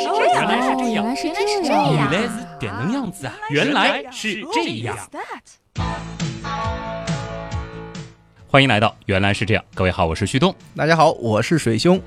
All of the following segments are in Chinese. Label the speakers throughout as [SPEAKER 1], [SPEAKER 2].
[SPEAKER 1] 是这样，
[SPEAKER 2] 原来是这样
[SPEAKER 1] 原来是
[SPEAKER 3] 原来是
[SPEAKER 1] 这样，
[SPEAKER 2] 原来是这样子啊！原来是这样。欢迎来到原来是这样，各位好，我是旭东。
[SPEAKER 4] 大家好，我是水兄。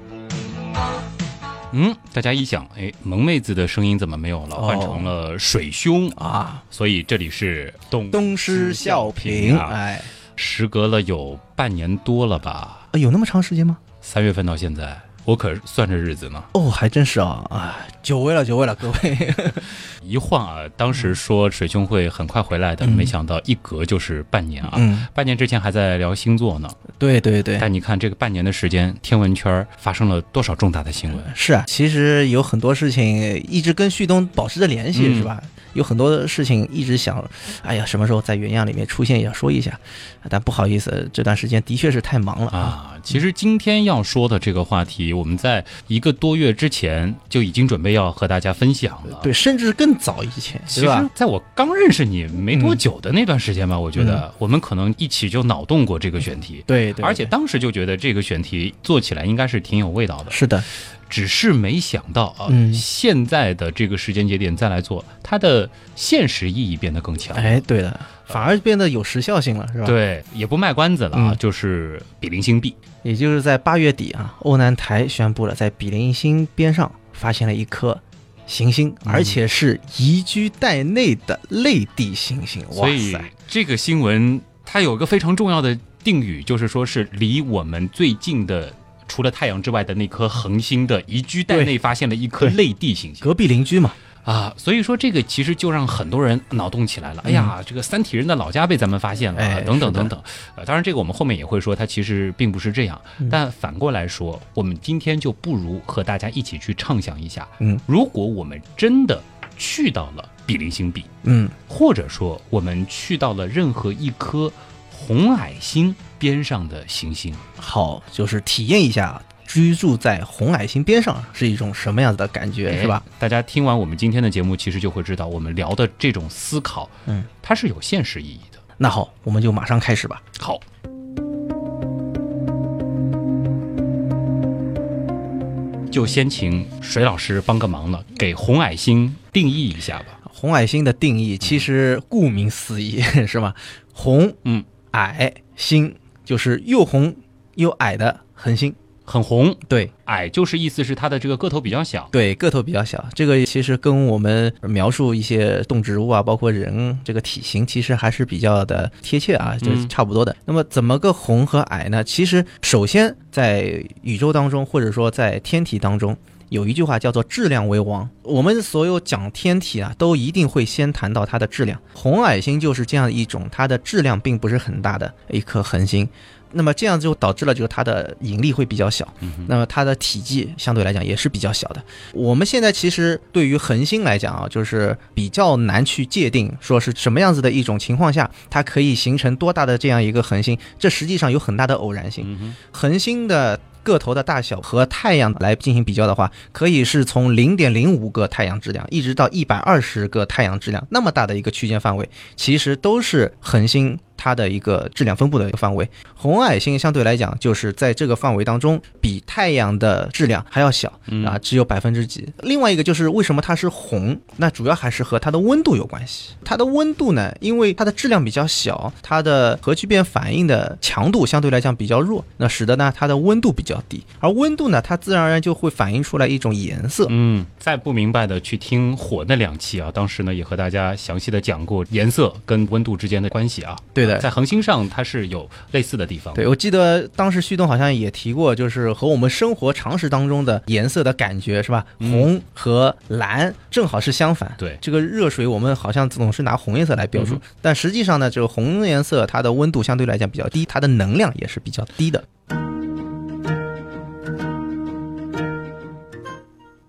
[SPEAKER 2] 嗯，大家一想，哎，萌妹子的声音怎么没有了？
[SPEAKER 4] 哦
[SPEAKER 2] 换成了水兄
[SPEAKER 4] 啊，
[SPEAKER 2] 所以这里是东
[SPEAKER 4] 东施效颦，
[SPEAKER 2] 啊。
[SPEAKER 4] 哎，
[SPEAKER 2] 时隔了有半年多了吧？
[SPEAKER 4] 呃有那么长时间吗？
[SPEAKER 2] 三月份到现在，我可算着日子呢。
[SPEAKER 4] 哦，还真是啊，啊，久违了，久违了，各位。
[SPEAKER 2] 一晃啊，当时说水兄会很快回来的，
[SPEAKER 4] 嗯
[SPEAKER 2] 没想到一隔就是半年啊。
[SPEAKER 4] 嗯，
[SPEAKER 2] 半年之前还在聊星座呢，
[SPEAKER 4] 对对对，
[SPEAKER 2] 但你看这个半年的时间，天文圈发生了多少重大的新闻？
[SPEAKER 4] 是啊，其实有很多事情一直跟旭东保持着联系，
[SPEAKER 2] 嗯
[SPEAKER 4] 是吧？有很多事情一直想，哎呀，什么时候在原样里面出现也要说一下，但不好意思，这段时间的确是太忙了啊。
[SPEAKER 2] 啊，其实今天要说的这个话题，我们在一个多月之前就已经准备要和大家分享了。
[SPEAKER 4] 对，甚至更早以前，
[SPEAKER 2] 其实？在我刚认识你没多久的那段时间吧，我觉得我们可能一起就脑洞过这个选题，
[SPEAKER 4] 对对，
[SPEAKER 2] 而且当时就觉得这个选题做起来应该是挺有味道的，
[SPEAKER 4] 是的，
[SPEAKER 2] 只是没想到啊，
[SPEAKER 4] 嗯
[SPEAKER 2] 现在的这个时间节点再来做，它的现实意义变得更强。
[SPEAKER 4] 哎，对的，反而变得有时效性了，是吧？
[SPEAKER 2] 对，也不卖关子了啊，
[SPEAKER 4] 嗯
[SPEAKER 2] 就是比邻星 B。
[SPEAKER 4] 也就是在八月底啊，欧南台宣布了在比邻星边上发现了一颗行星，
[SPEAKER 2] 嗯
[SPEAKER 4] 而且是宜居带内的类地行星。哇塞！
[SPEAKER 2] 这个新闻它有一个非常重要的定语，就是说是离我们最近的。除了太阳之外的那颗恒星的宜居带内发现了一颗
[SPEAKER 4] 对
[SPEAKER 2] 类地行星
[SPEAKER 4] 隔壁邻居嘛，
[SPEAKER 2] 啊，所以说这个其实就让很多人脑洞起来了。哎呀，这个三体人的老家被咱们发现了，等等等等。呃，当然这个我们后面也会说，它其实并不是这样。
[SPEAKER 4] 嗯
[SPEAKER 2] 但反过来说，我们今天就不如和大家一起去畅想一下，
[SPEAKER 4] 嗯
[SPEAKER 2] 如果我们真的去到了比邻星 B，
[SPEAKER 4] 嗯，
[SPEAKER 2] 或者说我们去到了任何一颗红矮星边上的行星，
[SPEAKER 4] 好，就是体验一下居住在红矮星边上是一种什么样子的感觉，是吧？
[SPEAKER 2] 哎？大家听完我们今天的节目，其实就会知道，我们聊的这种思考，
[SPEAKER 4] 嗯，
[SPEAKER 2] 它是有现实意义的。
[SPEAKER 4] 那好，我们就马上开始吧。
[SPEAKER 2] 好，就先请水老师帮个忙了，给红矮星定义一下吧。
[SPEAKER 4] 红矮星的定义其实顾名思义，是吧？红
[SPEAKER 2] 嗯，
[SPEAKER 4] 矮星就是又红又矮的恒星。
[SPEAKER 2] 很红，
[SPEAKER 4] 对
[SPEAKER 2] 矮就是意思是它的这个个头比较小。
[SPEAKER 4] 对，个头比较小，这个其实跟我们描述一些动植物啊，包括人这个体型，其实还是比较的贴切啊，就是
[SPEAKER 2] 嗯
[SPEAKER 4] 差不多的。那么怎么个红和矮呢？其实首先在宇宙当中，或者说在天体当中。有一句话叫做“质量为王”，我们所有讲天体啊，都一定会先谈到它的质量。红矮星就是这样一种，它的质量并不是很大的一颗恒星，那么这样就导致了就是它的引力会比较小，那么它的体积相对来讲也是比较小的。我们现在其实对于恒星来讲啊，就是比较难去界定说是什么样子的一种情况下，它可以形成多大的这样一个恒星，这实际上有很大的偶然性。恒星的个头的大小和太阳来进行比较的话，可以是从零点零五个太阳质量一直到一百二十个太阳质量那么大的一个区间范围，其实都是恒星它的一个质量分布的一个范围。红矮星相对来讲，就是在这个范围当中，比太阳的质量还要小
[SPEAKER 2] 嗯
[SPEAKER 4] 啊，只有百分之几。另外一个就是为什么它是红，那主要还是和它的温度有关系。它的温度呢，因为它的质量比较小，它的核聚变反应的强度相对来讲比较弱，那使得呢它的温度比较低，而温度呢，它自然而然就会反映出来一种颜色。
[SPEAKER 2] 嗯，再不明白的去听火那两期啊，当时呢也和大家详细的讲过颜色跟温度之间的关系啊。
[SPEAKER 4] 对的
[SPEAKER 2] 在恒星上它是有类似的地方。
[SPEAKER 4] 对，我记得当时旭东好像也提过，就是和我们生活常识当中的颜色的感觉是吧？
[SPEAKER 2] 嗯
[SPEAKER 4] 红和蓝正好是相反。
[SPEAKER 2] 对
[SPEAKER 4] 这个热水我们好像总是拿红颜色来标注，
[SPEAKER 2] 嗯
[SPEAKER 4] 但实际上呢，这个红颜色它的温度相对来讲比较低，它的能量也是比较低的。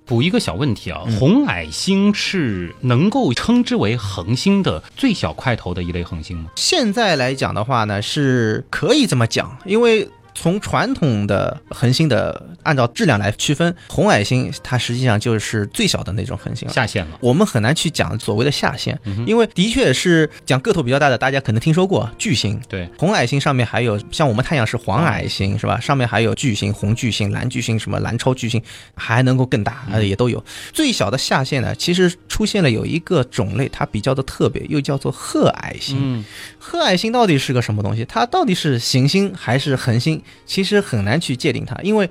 [SPEAKER 2] 补一个小问题啊，
[SPEAKER 4] 嗯
[SPEAKER 2] 红矮星是能够称之为恒星的最小块头的一类恒星吗？
[SPEAKER 4] 现在来讲的话呢，是可以这么讲，因为从传统的恒星的按照质量来区分，红矮星它实际上就是最小的那种恒星了。
[SPEAKER 2] 下限了。
[SPEAKER 4] 我们很难去讲所谓的下限，
[SPEAKER 2] 嗯
[SPEAKER 4] 因为的确是讲个头比较大的，大家可能听说过巨星。
[SPEAKER 2] 对，
[SPEAKER 4] 红矮星上面还有像我们太阳是黄矮星是吧？上面还有巨星、红巨星、蓝巨星，什么蓝超巨星，还能够更大，呃，也都有。最小的下限呢，其实出现了有一个种类，它比较的特别，又叫做褐矮星。
[SPEAKER 2] 嗯，
[SPEAKER 4] 褐矮星到底是个什么东西？它到底是行星还是恒星？其实很难去界定它，因为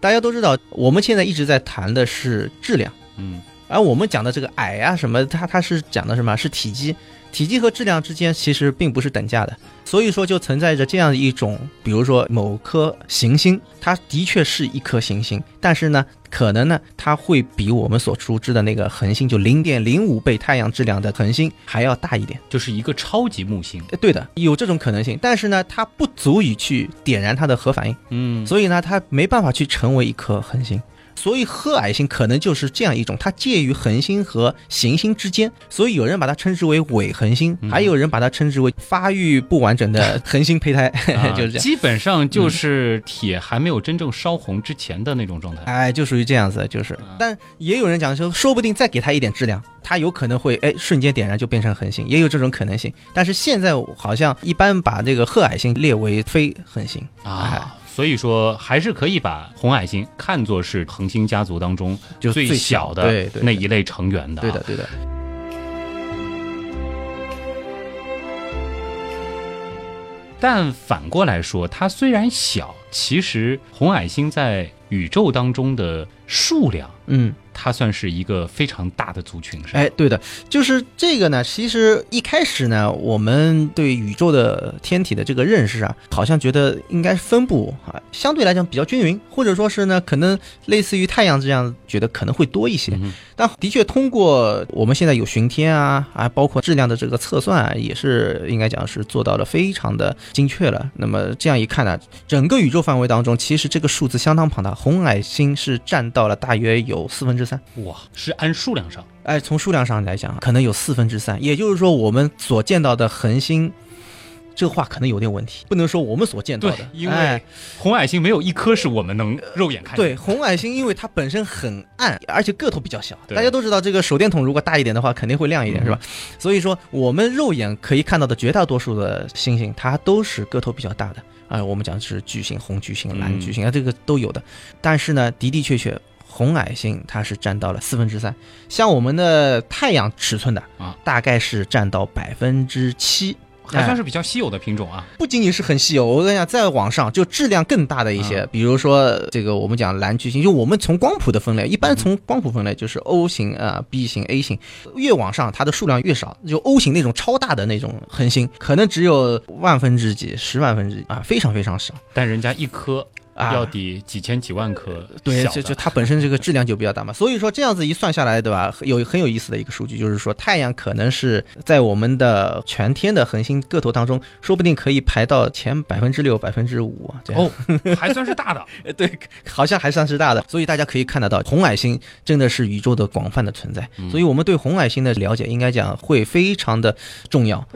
[SPEAKER 4] 大家都知道，我们现在一直在谈的是质量。
[SPEAKER 2] 嗯，
[SPEAKER 4] 而我们讲的这个矮啊什么，它它是讲的什么？是体积，体积和质量之间其实并不是等价的，所以说就存在着这样一种，比如说某颗行星，它的确是一颗行星，但是呢，可能呢，它会比我们所熟知的那个恒星，就零点零五倍太阳质量的恒星还要大一点。
[SPEAKER 2] 就是一个超级木星。
[SPEAKER 4] 呃对的，有这种可能性，但是呢，它不足以去点燃它的核反应。
[SPEAKER 2] 嗯，
[SPEAKER 4] 所以呢，它没办法去成为一颗恒星。所以褐矮星可能就是这样一种，它介于恒星和行星之间，所以有人把它称之为伪恒星，
[SPEAKER 2] 嗯
[SPEAKER 4] 还有人把它称之为发育不完整的恒星胚胎，
[SPEAKER 2] 啊
[SPEAKER 4] 就是这样。
[SPEAKER 2] 基本上就是铁还没有真正烧红之前的那种状态。
[SPEAKER 4] 哎，就属于这样子，就是
[SPEAKER 2] 啊，
[SPEAKER 4] 但也有人讲说，说不定再给它一点质量，它有可能会哎瞬间点燃就变成恒星，也有这种可能性。但是现在好像一般把这个褐矮星列为非恒星，哎
[SPEAKER 2] 啊，所以说还是可以把红矮星看作是恒星家族当中
[SPEAKER 4] 就
[SPEAKER 2] 最
[SPEAKER 4] 小
[SPEAKER 2] 小的那一类成员的、
[SPEAKER 4] 对的，。对的。
[SPEAKER 2] 但反过来说，它虽然小，其实红矮星在宇宙当中的数量，
[SPEAKER 4] 嗯。
[SPEAKER 2] 它算是一个非常大的族群，是吧？
[SPEAKER 4] 哎，对的，就是这个呢。其实一开始呢，我们对宇宙的天体的这个认识啊，好像觉得应该分布啊，相对来讲比较均匀，或者说是呢，可能类似于太阳这样，觉得可能会多一些。
[SPEAKER 2] 嗯
[SPEAKER 4] 但的确，通过我们现在有巡天啊，啊，包括质量的这个测算啊，也是应该讲是做到了非常的精确了。那么这样一看呢，整个宇宙范围当中，其实这个数字相当庞大，红矮星是占到了大约有四分之三。
[SPEAKER 2] 哇，是按数量上，
[SPEAKER 4] 哎，从数量上来讲，可能有四分之三，也就是说，我们所见到的恒星，这话可能有点问题，不能说我们所见到的，
[SPEAKER 2] 因为
[SPEAKER 4] 哎
[SPEAKER 2] 红矮星没有一颗是我们能肉眼看见的。
[SPEAKER 4] 对红矮星，因为它本身很暗，而且个头比较小，大家都知道，这个手电筒如果大一点的话，肯定会亮一点，
[SPEAKER 2] 嗯
[SPEAKER 4] 是吧？所以说，我们肉眼可以看到的绝大多数的星星，它都是个头比较大的啊、我们讲是巨星、红巨星、蓝巨星啊，这个都有的。但是呢，的的确确。红矮星它是占到了四分之三，像我们的太阳尺寸的
[SPEAKER 2] 啊，
[SPEAKER 4] 大概是占到百分之七，
[SPEAKER 2] 还算是比较稀有的品种啊。
[SPEAKER 4] 不仅仅是很稀有，我跟你讲，再往上就质量更大的一些，
[SPEAKER 2] 啊
[SPEAKER 4] 比如说这个我们讲蓝巨星，就我们从光谱的分类，一般从光谱分类就是 O 型啊、B 型、A 型，越往上它的数量越少，就 O 型那种超大的那种恒星，可能只有万分之几、十万分之几啊，非常非常少
[SPEAKER 2] 但人家一颗
[SPEAKER 4] 啊。
[SPEAKER 2] 要抵几千几万颗
[SPEAKER 4] 对，
[SPEAKER 2] 小
[SPEAKER 4] 就就它本身这个质量就比较大嘛，所以说这样子一算下来，对吧？有很有意思的一个数据，就是说太阳可能是在我们的全天的恒星个头当中，说不定可以排到前百分之六、百分之五啊。这样
[SPEAKER 2] 哦，还算是大的。
[SPEAKER 4] 呃，对，好像还算是大的，所以大家可以看得到，红矮星真的是宇宙的广泛的存在，
[SPEAKER 2] 嗯
[SPEAKER 4] 所以我们对红矮星的了解，应该讲会非常的重要。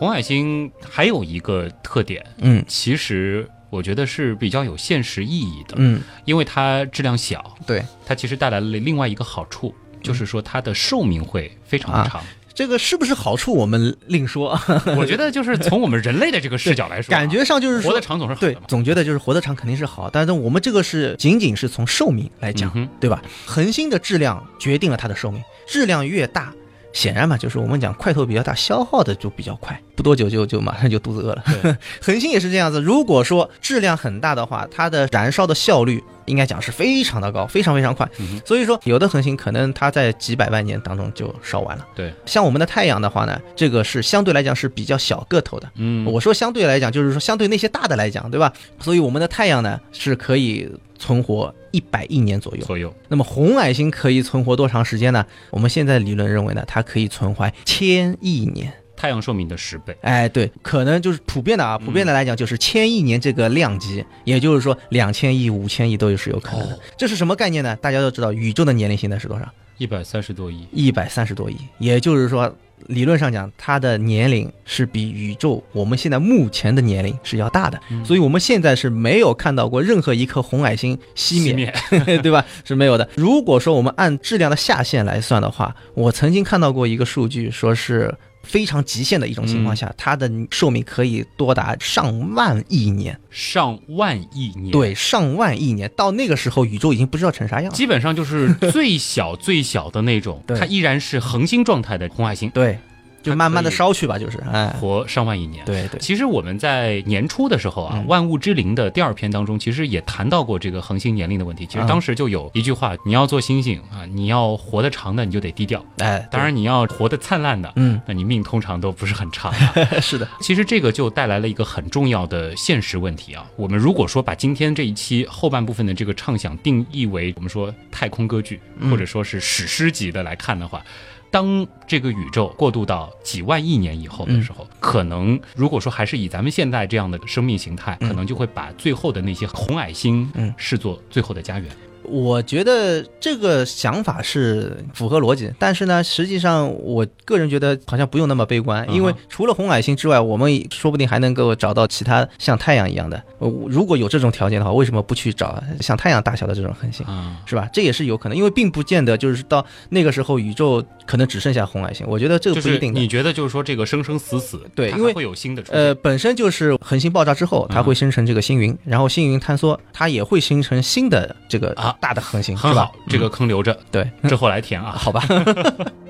[SPEAKER 2] 红海星还有一个特点，
[SPEAKER 4] 嗯
[SPEAKER 2] 其实我觉得是比较有现实意义的，
[SPEAKER 4] 嗯，
[SPEAKER 2] 因为它质量小，
[SPEAKER 4] 对，
[SPEAKER 2] 它其实带来了另外一个好处，就是说它的寿命会非常的长。
[SPEAKER 4] 这个是不是好处我们另说，
[SPEAKER 2] 我觉得就是从我们人类的这个视角来说啊，
[SPEAKER 4] 感觉上就是
[SPEAKER 2] 活得。长总是好的嘛。，
[SPEAKER 4] 对总觉得就是活得长肯定是好，但是我们这个是仅仅是从寿命来讲，
[SPEAKER 2] 嗯
[SPEAKER 4] 对吧？恒星的质量决定了它的寿命，质量越大，显然嘛，就是我们讲块头比较大，消耗的就比较快，不多久就就马上就肚子饿了。恒星也是这样子，如果说质量很大的话，它的燃烧的效率应该讲是非常的高，非常非常快。
[SPEAKER 2] 嗯
[SPEAKER 4] 所以说，有的恒星可能它在几百万年当中就烧完了。
[SPEAKER 2] 对，
[SPEAKER 4] 像我们的太阳的话呢，这个是相对来讲是比较小个头的。
[SPEAKER 2] 嗯，
[SPEAKER 4] 我说相对来讲，就是说相对那些大的来讲，对吧？所以我们的太阳呢是可以存活一百亿年左右。
[SPEAKER 2] 左右，
[SPEAKER 4] 那么红矮星可以存活多长时间呢？我们现在理论认为呢，它可以存活千亿年。
[SPEAKER 2] 太阳寿命的十倍。
[SPEAKER 4] 哎，对，可能就是普遍的啊，普遍的来讲就是千亿年这个量级，也就是说两千亿、五千亿都是有可能的。
[SPEAKER 2] 哦
[SPEAKER 4] 这是什么概念呢？大家都知道，宇宙的年龄现在是多少？
[SPEAKER 2] 一百三十多亿，
[SPEAKER 4] 一百三十多亿，也就是说，理论上讲，它的年龄是比宇宙我们现在目前的年龄是要大的，
[SPEAKER 2] 嗯
[SPEAKER 4] 所以我们现在是没有看到过任何一颗红矮星熄灭，
[SPEAKER 2] 灭，
[SPEAKER 4] 对吧？是没有的。如果说我们按质量的下限来算的话，我曾经看到过一个数据，说是非常极限的一种情况下，它的寿命可以多达上万亿年。
[SPEAKER 2] 上万亿年，，
[SPEAKER 4] 对，上万亿年，到那个时候，宇宙已经不知道成啥样了。
[SPEAKER 2] 基本上就是最小最小的那种，它依然是恒星状态的红矮星，
[SPEAKER 4] 对，就慢慢的烧去吧，就是，哎，
[SPEAKER 2] 活上万亿年。
[SPEAKER 4] 对对，
[SPEAKER 2] 其实我们在年初的时候啊，
[SPEAKER 4] 嗯
[SPEAKER 2] 万物之灵》的第二篇当中，其实也谈到过这个恒星年龄的问题。其实
[SPEAKER 4] 啊
[SPEAKER 2] 当时就有一句话：你要做星星啊，你要活得长的，你就得低调；
[SPEAKER 4] 哎，
[SPEAKER 2] 当然，你要活得灿烂的，
[SPEAKER 4] 嗯，
[SPEAKER 2] 那你命通常都不是很长、啊。
[SPEAKER 4] 是的，
[SPEAKER 2] 其实这个就带来了一个很重要的现实问题啊。我们如果说把今天这一期后半部分的这个畅想定义为我们说太空歌剧，
[SPEAKER 4] 嗯
[SPEAKER 2] 或者说是史诗级的来看的话。当这个宇宙过渡到几万亿年以后的时候，可能如果说还是以咱们现在这样的生命形态，
[SPEAKER 4] 嗯。
[SPEAKER 2] 可能就会把最后的那些红矮星
[SPEAKER 4] 嗯。
[SPEAKER 2] 视作最后的家园。
[SPEAKER 4] 我觉得这个想法是符合逻辑，但是呢，实际上我个人觉得好像不用那么悲观，因为除了红矮星之外，我们说不定还能够找到其他像太阳一样的。呃如果有这种条件的话，为什么不去找像太阳大小的这种恒星？
[SPEAKER 2] 啊，
[SPEAKER 4] 是吧？这也是有可能，因为并不见得就是到那个时候宇宙可能只剩下红矮星，我觉得这个不一定。
[SPEAKER 2] 你觉得就是说这个生生死死，
[SPEAKER 4] 对因为
[SPEAKER 2] 它会有新的出现。
[SPEAKER 4] 呃，本身就是恒星爆炸之后，它
[SPEAKER 2] 嗯
[SPEAKER 4] 会生成这个星云，然后星云坍缩，它也会形成新的这个
[SPEAKER 2] 啊
[SPEAKER 4] 大的恒星，是吧
[SPEAKER 2] 很好？，这个坑留着，
[SPEAKER 4] 对，
[SPEAKER 2] 之后来填啊。
[SPEAKER 4] 好吧，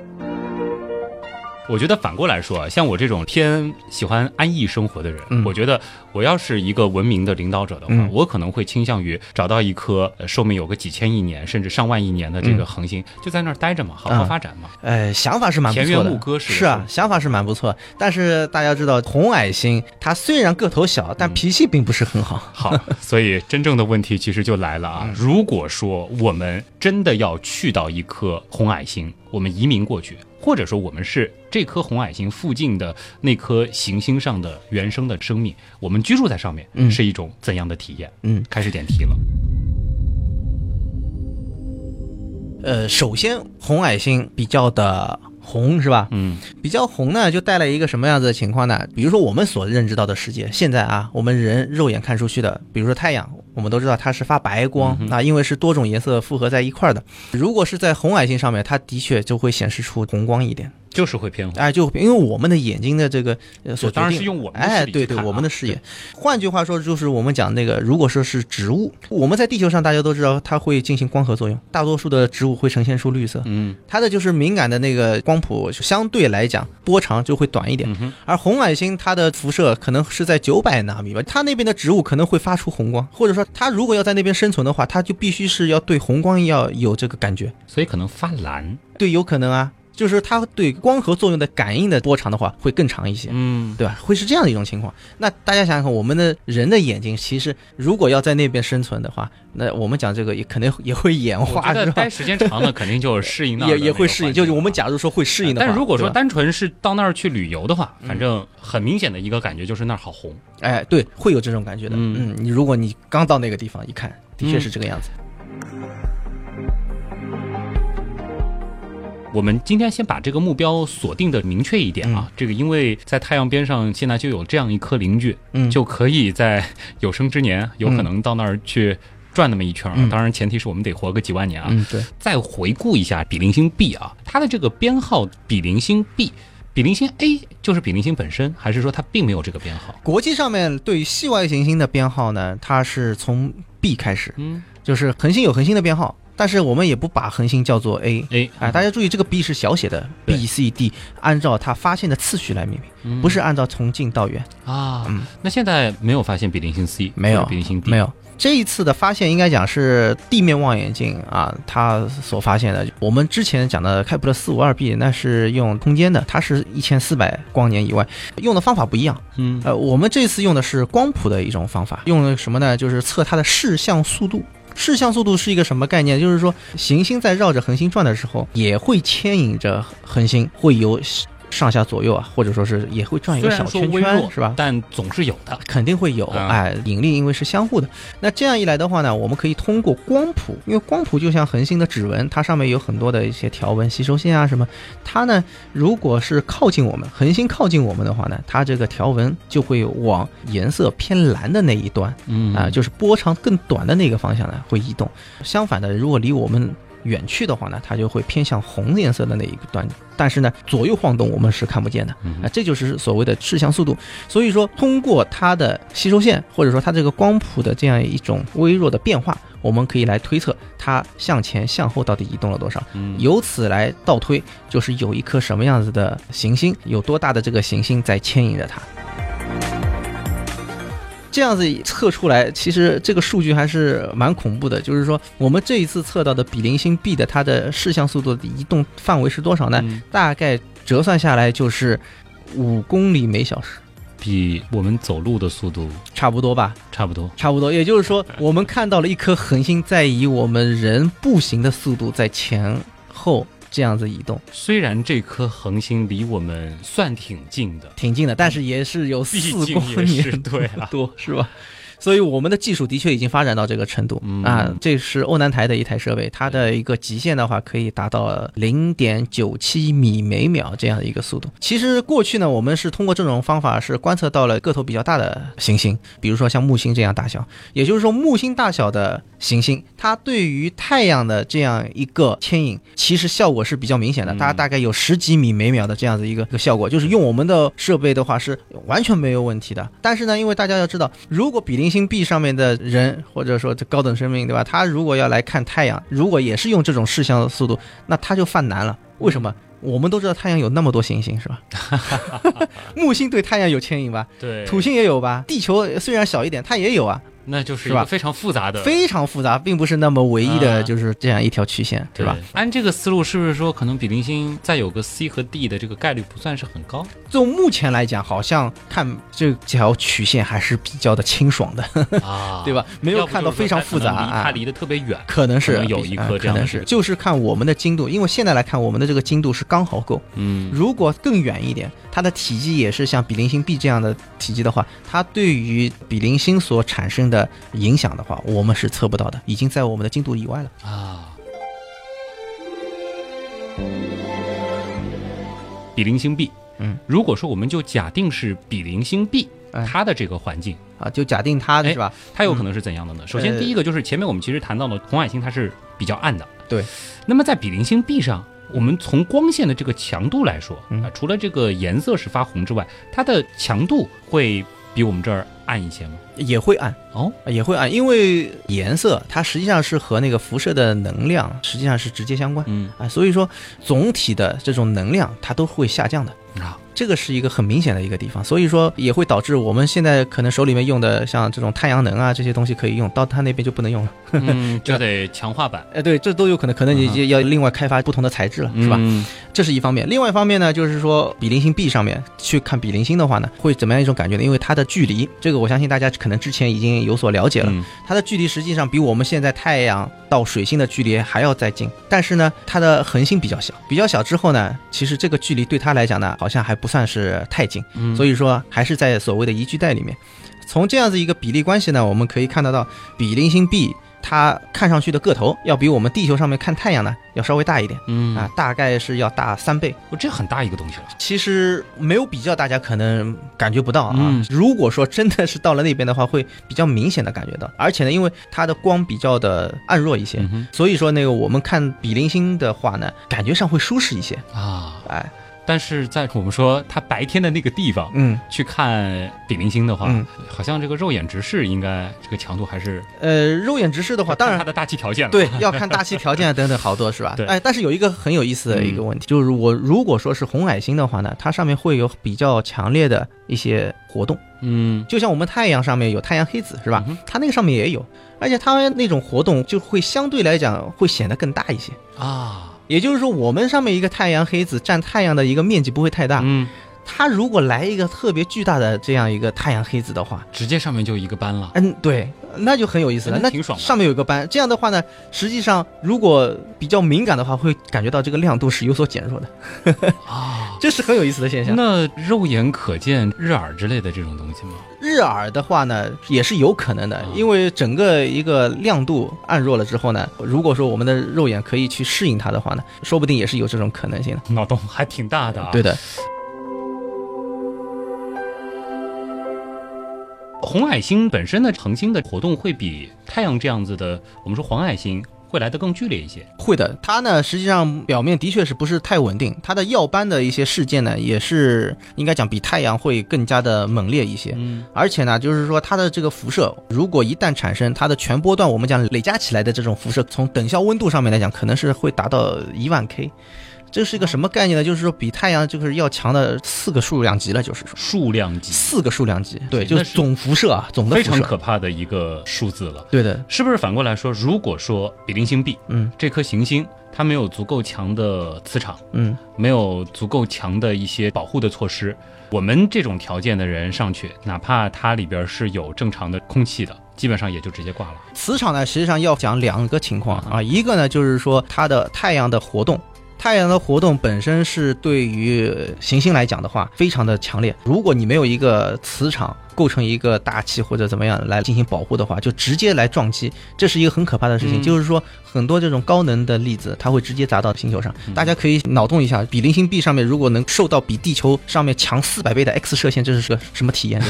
[SPEAKER 2] 我觉得反过来说啊，像我这种偏喜欢安逸生活的人，
[SPEAKER 4] 嗯
[SPEAKER 2] 我觉得我要是一个文明的领导者的话，
[SPEAKER 4] 嗯
[SPEAKER 2] 我可能会倾向于找到一颗呃寿命有个几千亿年甚至上万亿年的这个恒星，就在那儿待着嘛，好好
[SPEAKER 4] 嗯
[SPEAKER 2] 发展嘛。
[SPEAKER 4] 呃，想法是蛮不
[SPEAKER 2] 田
[SPEAKER 4] 错的，
[SPEAKER 2] 园牧歌是的
[SPEAKER 4] 是啊想法是蛮不错。但是大家知道，红矮星它虽然个头小，但
[SPEAKER 2] 嗯
[SPEAKER 4] 脾气并不是很好。
[SPEAKER 2] 好，所以真正的问题其实就来了啊！
[SPEAKER 4] 嗯
[SPEAKER 2] 如果说我们真的要去到一颗红矮星，我们移民过去，或者说我们是这颗红矮星附近的那颗行星上的原生的生命，我们居住在上面，
[SPEAKER 4] 嗯
[SPEAKER 2] 是一种怎样的体验？
[SPEAKER 4] 嗯，
[SPEAKER 2] 开始点题了。
[SPEAKER 4] 呃，首先红矮星比较的红，是吧？
[SPEAKER 2] 嗯
[SPEAKER 4] 比较红呢，就带来一个什么样子的情况呢？比如说我们所认知到的世界，现在啊，我们人肉眼看出去的，比如说太阳，我们都知道它是发白光、
[SPEAKER 2] 嗯
[SPEAKER 4] 啊，因为是多种颜色复合在一块儿的。如果是在红矮星上面，它的确就会显示出红光一点，
[SPEAKER 2] 就是会偏红。
[SPEAKER 4] 哎，就因为我们的眼睛的这个呃所
[SPEAKER 2] 就当然是用我们的
[SPEAKER 4] 哎，对对，我们的视野。换句话说，就是我们讲那个，如果说是植物，我们在地球上大家都知道它会进行光合作用，大多数的植物会呈现出绿色，
[SPEAKER 2] 嗯
[SPEAKER 4] 它的就是敏感的那个光谱相对来讲波长就会短一点。
[SPEAKER 2] 嗯，
[SPEAKER 4] 而红矮星它的辐射可能是在九百纳米吧，它那边的植物可能会发出红光，或者说它如果要在那边生存的话，它就必须是要对红光要有这个感觉。
[SPEAKER 2] 所以可能发蓝。
[SPEAKER 4] 对，有可能啊，就是它对光合作用的感应的波长的话会更长一些。
[SPEAKER 2] 嗯，
[SPEAKER 4] 对吧？会是这样的一种情况。那大家想想看，我们的人的眼睛，其实如果要在那边生存的话，那我们讲这个也肯定也会演
[SPEAKER 2] 我
[SPEAKER 4] 化，是吧
[SPEAKER 2] 待？时间长了，肯定就适应 那
[SPEAKER 4] 也也会适应。就是我们假如说会适应的话，
[SPEAKER 2] 但如果说单纯是到那儿去旅游的话，
[SPEAKER 4] 嗯
[SPEAKER 2] 反正很明显的一个感觉就是那儿好红。
[SPEAKER 4] 哎，对，会有这种感觉的。
[SPEAKER 2] 嗯
[SPEAKER 4] 嗯，你如果你刚到那个地方一看，的确是这个样子。
[SPEAKER 2] 我们今天先把这个目标锁定的明确一点啊，这个因为在太阳边上现在就有这样一颗邻居，
[SPEAKER 4] 嗯，
[SPEAKER 2] 就可以在有生之年有可能到那儿去转那么一圈啊。
[SPEAKER 4] 嗯
[SPEAKER 2] 当然前提是我们得活个几万年啊。
[SPEAKER 4] 嗯，对，
[SPEAKER 2] 再回顾一下比邻星 B 啊，它的这个编号比邻星 B。比邻星 A 就是比邻星本身，还是说它并没有这个编号？
[SPEAKER 4] 国际上面对于系外行星的编号呢，它是从 B 开始，
[SPEAKER 2] 嗯
[SPEAKER 4] 就是恒星有恒星的编号，但是我们也不把恒星叫做 A。
[SPEAKER 2] ，A
[SPEAKER 4] 哎，大家注意，这个 B 是小写的，B、C、D，按照它发现的次序来命名，
[SPEAKER 2] 嗯
[SPEAKER 4] 不是按照从近到远。
[SPEAKER 2] 啊。
[SPEAKER 4] 嗯
[SPEAKER 2] 那现在没有发现比邻星 C，
[SPEAKER 4] 没有
[SPEAKER 2] 比邻星 D，
[SPEAKER 4] 没有。这一次的发现应该讲是地面望远镜啊，它所发现的。我们之前讲的开普勒四五二 b 那是用空间的，它是一千四百光年以外，用的方法不一样。
[SPEAKER 2] 嗯
[SPEAKER 4] 呃，我们这次用的是光谱的一种方法，用的什么呢？就是测它的视向速度。视向速度是一个什么概念？就是说，行星在绕着恒星转的时候，也会牵引着恒星会有上下左右啊，或者说是也会转一个小圈圈，是吧？
[SPEAKER 2] 但总是有的。
[SPEAKER 4] 肯定会有，
[SPEAKER 2] 啊
[SPEAKER 4] 哎，引力因为是相互的。那这样一来的话呢，我们可以通过光谱，因为光谱就像恒星的指纹，它上面有很多的一些条纹、吸收线啊什么，它呢，如果是靠近我们，恒星靠近我们的话呢，它这个条纹就会往颜色偏蓝的那一端
[SPEAKER 2] 嗯
[SPEAKER 4] 啊、就是波长更短的那个方向呢会移动。相反的，如果离我们远去的话呢，它就会偏向红颜色的那一个端。但是呢，左右晃动我们是看不见的。
[SPEAKER 2] 嗯
[SPEAKER 4] 啊，这就是所谓的视向速度。所以说，通过它的吸收线，或者说它这个光谱的这样一种微弱的变化，我们可以来推测它向前向后到底移动了多少。
[SPEAKER 2] 嗯
[SPEAKER 4] 由此来倒推，就是有一颗什么样子的行星，有多大的这个行星在牵引着它。这样子测出来，其实这个数据还是蛮恐怖的。就是说，我们这一次测到的比邻星 B 的它的视向速度的移动范围是多少呢？
[SPEAKER 2] 嗯
[SPEAKER 4] 大概折算下来就是五公里每小时，
[SPEAKER 2] 比我们走路的速度
[SPEAKER 4] 差不多吧，
[SPEAKER 2] 差不多。
[SPEAKER 4] 差不多。也就是说，我们看到了一颗恒星在以我们人步行的速度在前后这样子移动，
[SPEAKER 2] 虽然这颗恒星离我们算挺近的，
[SPEAKER 4] 挺近的，但是也是有
[SPEAKER 2] 毕
[SPEAKER 4] 四公里
[SPEAKER 2] 是对啊。
[SPEAKER 4] 多，是吧？所以我们的技术的确已经发展到这个程度、
[SPEAKER 2] 嗯
[SPEAKER 4] 啊！这是欧南台的一台设备，它的一个极限的话可以达到零点九七米每秒这样的一个速度。其实过去呢，我们是通过这种方法是观测到了个头比较大的行星，比如说像木星这样大小。也就是说，木星大小的行星，它对于太阳的这样一个牵引，其实效果是比较明显的，
[SPEAKER 2] 嗯
[SPEAKER 4] 它大概有十几米每秒的这样子一个一个效果，就是用我们的设备的话是完全没有问题的。但是呢，因为大家要知道，如果比邻星 B 上面的人或者说这高等生命，对吧？他如果要来看太阳，如果也是用这种视向速度，那他就犯难了。为什么？我们都知道太阳有那么多行星，是吧？木星对太阳有牵引吧？
[SPEAKER 2] 对，
[SPEAKER 4] 土星也有吧？地球虽然小一点，它也有啊。
[SPEAKER 2] 那就是一个非常复杂的，
[SPEAKER 4] 非常复杂，并不是那么唯一
[SPEAKER 2] 啊
[SPEAKER 4] 的，就是这样一条曲线，
[SPEAKER 2] 对
[SPEAKER 4] 吧？？
[SPEAKER 2] 按这个思路，是不是说可能比邻星再有个 C 和 D 的这个概率不算是很高？
[SPEAKER 4] 就目前来讲，好像看这条曲线还是比较的清爽的，
[SPEAKER 2] 啊，
[SPEAKER 4] 对吧？没有看到非常复杂
[SPEAKER 2] 它离。离得特别远。
[SPEAKER 4] 可能是
[SPEAKER 2] 可能有一颗
[SPEAKER 4] 啊
[SPEAKER 2] 这样的
[SPEAKER 4] 可能是就是看我们的精度，因为现在来看，我们的这个精度是刚好够。
[SPEAKER 2] 嗯，
[SPEAKER 4] 如果更远一点，它的体积也是像比邻星 B 这样的体积的话，它对于比邻星所产生的影响的话，我们是测不到的，已经在我们的精度以外了。
[SPEAKER 2] 啊，比邻星 B，
[SPEAKER 4] 嗯，
[SPEAKER 2] 如果说我们就假定是比邻星 B，
[SPEAKER 4] 哎
[SPEAKER 2] 它的这个环境，
[SPEAKER 4] 啊，就假定它是吧？
[SPEAKER 2] 它有可能是怎样的呢？首先，
[SPEAKER 4] 呃
[SPEAKER 2] 第一个就是前面我们其实谈到了红海星，它是比较暗的。
[SPEAKER 4] 对。
[SPEAKER 2] 那么在比邻星 B 上，我们从光线的这个强度来说，啊、
[SPEAKER 4] 嗯
[SPEAKER 2] 除了这个颜色是发红之外，它的强度会比我们这儿暗一些吗？
[SPEAKER 4] 也会暗。
[SPEAKER 2] 哦，
[SPEAKER 4] 也会暗，因为颜色它实际上是和那个辐射的能量实际上是直接相关
[SPEAKER 2] 嗯
[SPEAKER 4] 啊，所以说总体的这种能量它都会下降的。
[SPEAKER 2] 啊，
[SPEAKER 4] 这个是一个很明显的一个地方，所以说也会导致我们现在可能手里面用的像这种太阳能啊这些东西可以用，到它那边就不能用了。
[SPEAKER 2] 嗯，就得强化版，
[SPEAKER 4] 哎，对，这都有可能，可能你就要另外开发不同的材质了，是吧？
[SPEAKER 2] 嗯
[SPEAKER 4] 这是一方面。另外一方面呢，就是说比邻星 B 上面去看比邻星的话呢，会怎么样一种感觉呢？因为它的距离，这个我相信大家可能之前已经有所了解了。
[SPEAKER 2] 嗯
[SPEAKER 4] 它的距离实际上比我们现在太阳到水星的距离还要再近，但是呢，它的恒星比较小，比较小之后呢，其实这个距离对它来讲呢，好像还不算是太近，
[SPEAKER 2] 嗯，
[SPEAKER 4] 所以说还是在所谓的宜居带里面。从这样子一个比例关系呢，我们可以看得到，比邻星 B 它看上去的个头要比我们地球上面看太阳呢要稍微大一点
[SPEAKER 2] 嗯
[SPEAKER 4] 啊，，大概是要大三倍。
[SPEAKER 2] 我这很大一个东西了。
[SPEAKER 4] 其实没有比较，大家可能感觉不到啊。
[SPEAKER 2] 嗯
[SPEAKER 4] 如果说真的是到了那边的话，会比较明显的感觉到。而且呢，因为它的光比较的暗弱一些，
[SPEAKER 2] 嗯
[SPEAKER 4] 所以说那个我们看比邻星的话呢，感觉上会舒适一些。
[SPEAKER 2] 啊，
[SPEAKER 4] 哎，
[SPEAKER 2] 但是在我们说它白天的那个地方
[SPEAKER 4] 嗯
[SPEAKER 2] 去看比邻星的话，
[SPEAKER 4] 嗯，
[SPEAKER 2] 好像这个肉眼直视应该这个强度还是
[SPEAKER 4] 呃，肉眼直视的话，当然
[SPEAKER 2] 它的大气条件了。
[SPEAKER 4] 对，要看大气条件啊等等好多是吧？
[SPEAKER 2] 对
[SPEAKER 4] 哎，但是有一个很有意思的一个问题，就是我如果说是红矮星的话呢，它上面会有比较强烈的一些活动，
[SPEAKER 2] 嗯，
[SPEAKER 4] 就像我们太阳上面有太阳黑子是吧？
[SPEAKER 2] 嗯
[SPEAKER 4] 它那个上面也有，而且它那种活动就会相对来讲会显得更大一些。
[SPEAKER 2] 啊，
[SPEAKER 4] 也就是说，我们上面一个太阳黑子占太阳的一个面积不会太大，它如果来一个特别巨大的这样一个太阳黑子的话，
[SPEAKER 2] 直接上面就一个斑了。
[SPEAKER 4] 嗯，对，那就很有意思了。那
[SPEAKER 2] 那挺爽的
[SPEAKER 4] 上面有一个斑，这样的话呢，实际上如果比较敏感的话，会感觉到这个亮度是有所减弱的。
[SPEAKER 2] 啊，
[SPEAKER 4] 这是很有意思的现象。
[SPEAKER 2] 那肉眼可见日耳之类的这种东西吗？
[SPEAKER 4] 日耳的话呢，也是有可能的
[SPEAKER 2] 啊，
[SPEAKER 4] 因为整个一个亮度暗弱了之后呢，如果说我们的肉眼可以去适应它的话呢，说不定也是有这种可能性的。
[SPEAKER 2] 脑洞还挺大的啊。
[SPEAKER 4] 对的，
[SPEAKER 2] 红矮星本身的恒星的活动会比太阳这样子的，我们说黄矮星会来得更剧烈一些。
[SPEAKER 4] 会的。它呢，实际上表面的确是不是太稳定，它的耀斑的一些事件呢，也是应该讲比太阳会更加的猛烈一些。
[SPEAKER 2] 嗯，
[SPEAKER 4] 而且呢，就是说它的这个辐射，如果一旦产生，它的全波段我们讲累加起来的这种辐射，从等效温度上面来讲，可能是会达到一万 K。这是一个什么概念呢？就是说比太阳就是要强的四个数量级了，就是说
[SPEAKER 2] 数量级
[SPEAKER 4] 四个数量级。对，就是是总辐射啊，总的
[SPEAKER 2] 非常。可怕的一个数字了。
[SPEAKER 4] 对的，
[SPEAKER 2] 是不是反过来说，如果说比邻星 B
[SPEAKER 4] 嗯
[SPEAKER 2] 这颗行星它没有足够强的磁场，
[SPEAKER 4] 嗯，
[SPEAKER 2] 没有足够强的一些保护的措施，我们这种条件的人上去，哪怕它里边是有正常的空气的，基本上也就直接挂了。
[SPEAKER 4] 磁场呢，实际上要讲两个情况啊，一个呢就是说它的太阳的活动。太阳的活动本身是对于行星来讲的话，非常的强烈。如果你没有一个磁场构成一个大气或者怎么样来进行保护的话，就直接来撞击，这是一个很可怕的事情。
[SPEAKER 2] 嗯
[SPEAKER 4] 就是说，很多这种高能的粒子，它会直接砸到星球上。大家可以脑洞一下，比邻星 B 上面如果能受到比地球上面强四百倍的 X 射线，这是个什么体验？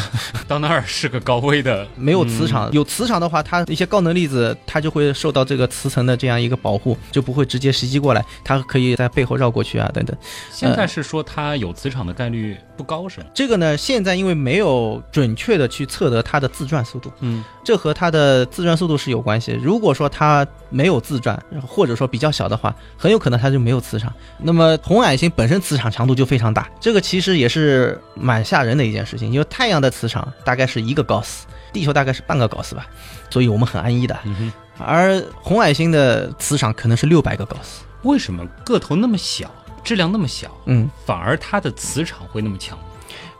[SPEAKER 2] 到那儿是个高危的，
[SPEAKER 4] 没有磁场，有磁场的话，它一些高能粒子它就会受到这个磁层的这样一个保护，就不会直接袭击过来，它可以在背后绕过去啊，等等。
[SPEAKER 2] 现在是说它有磁场的概率不高是吗？
[SPEAKER 4] 这个呢，现在因为没有准确的去测得它的自转速度，
[SPEAKER 2] 嗯，
[SPEAKER 4] 这和它的自转速度是有关系。如果说它没有自转，或者说比较小的话，很有可能它就没有磁场。那么红矮星本身磁场强度就非常大，这个其实也是蛮吓人的一件事情，因为太阳的磁场大概是一个高斯，地球大概是半个高斯吧，所以我们很安逸的。
[SPEAKER 2] 嗯，
[SPEAKER 4] 而红矮星的磁场可能是六百个高斯。
[SPEAKER 2] 为什么个头那么小，质量那么小，
[SPEAKER 4] 嗯，
[SPEAKER 2] 反而它的磁场会那么强？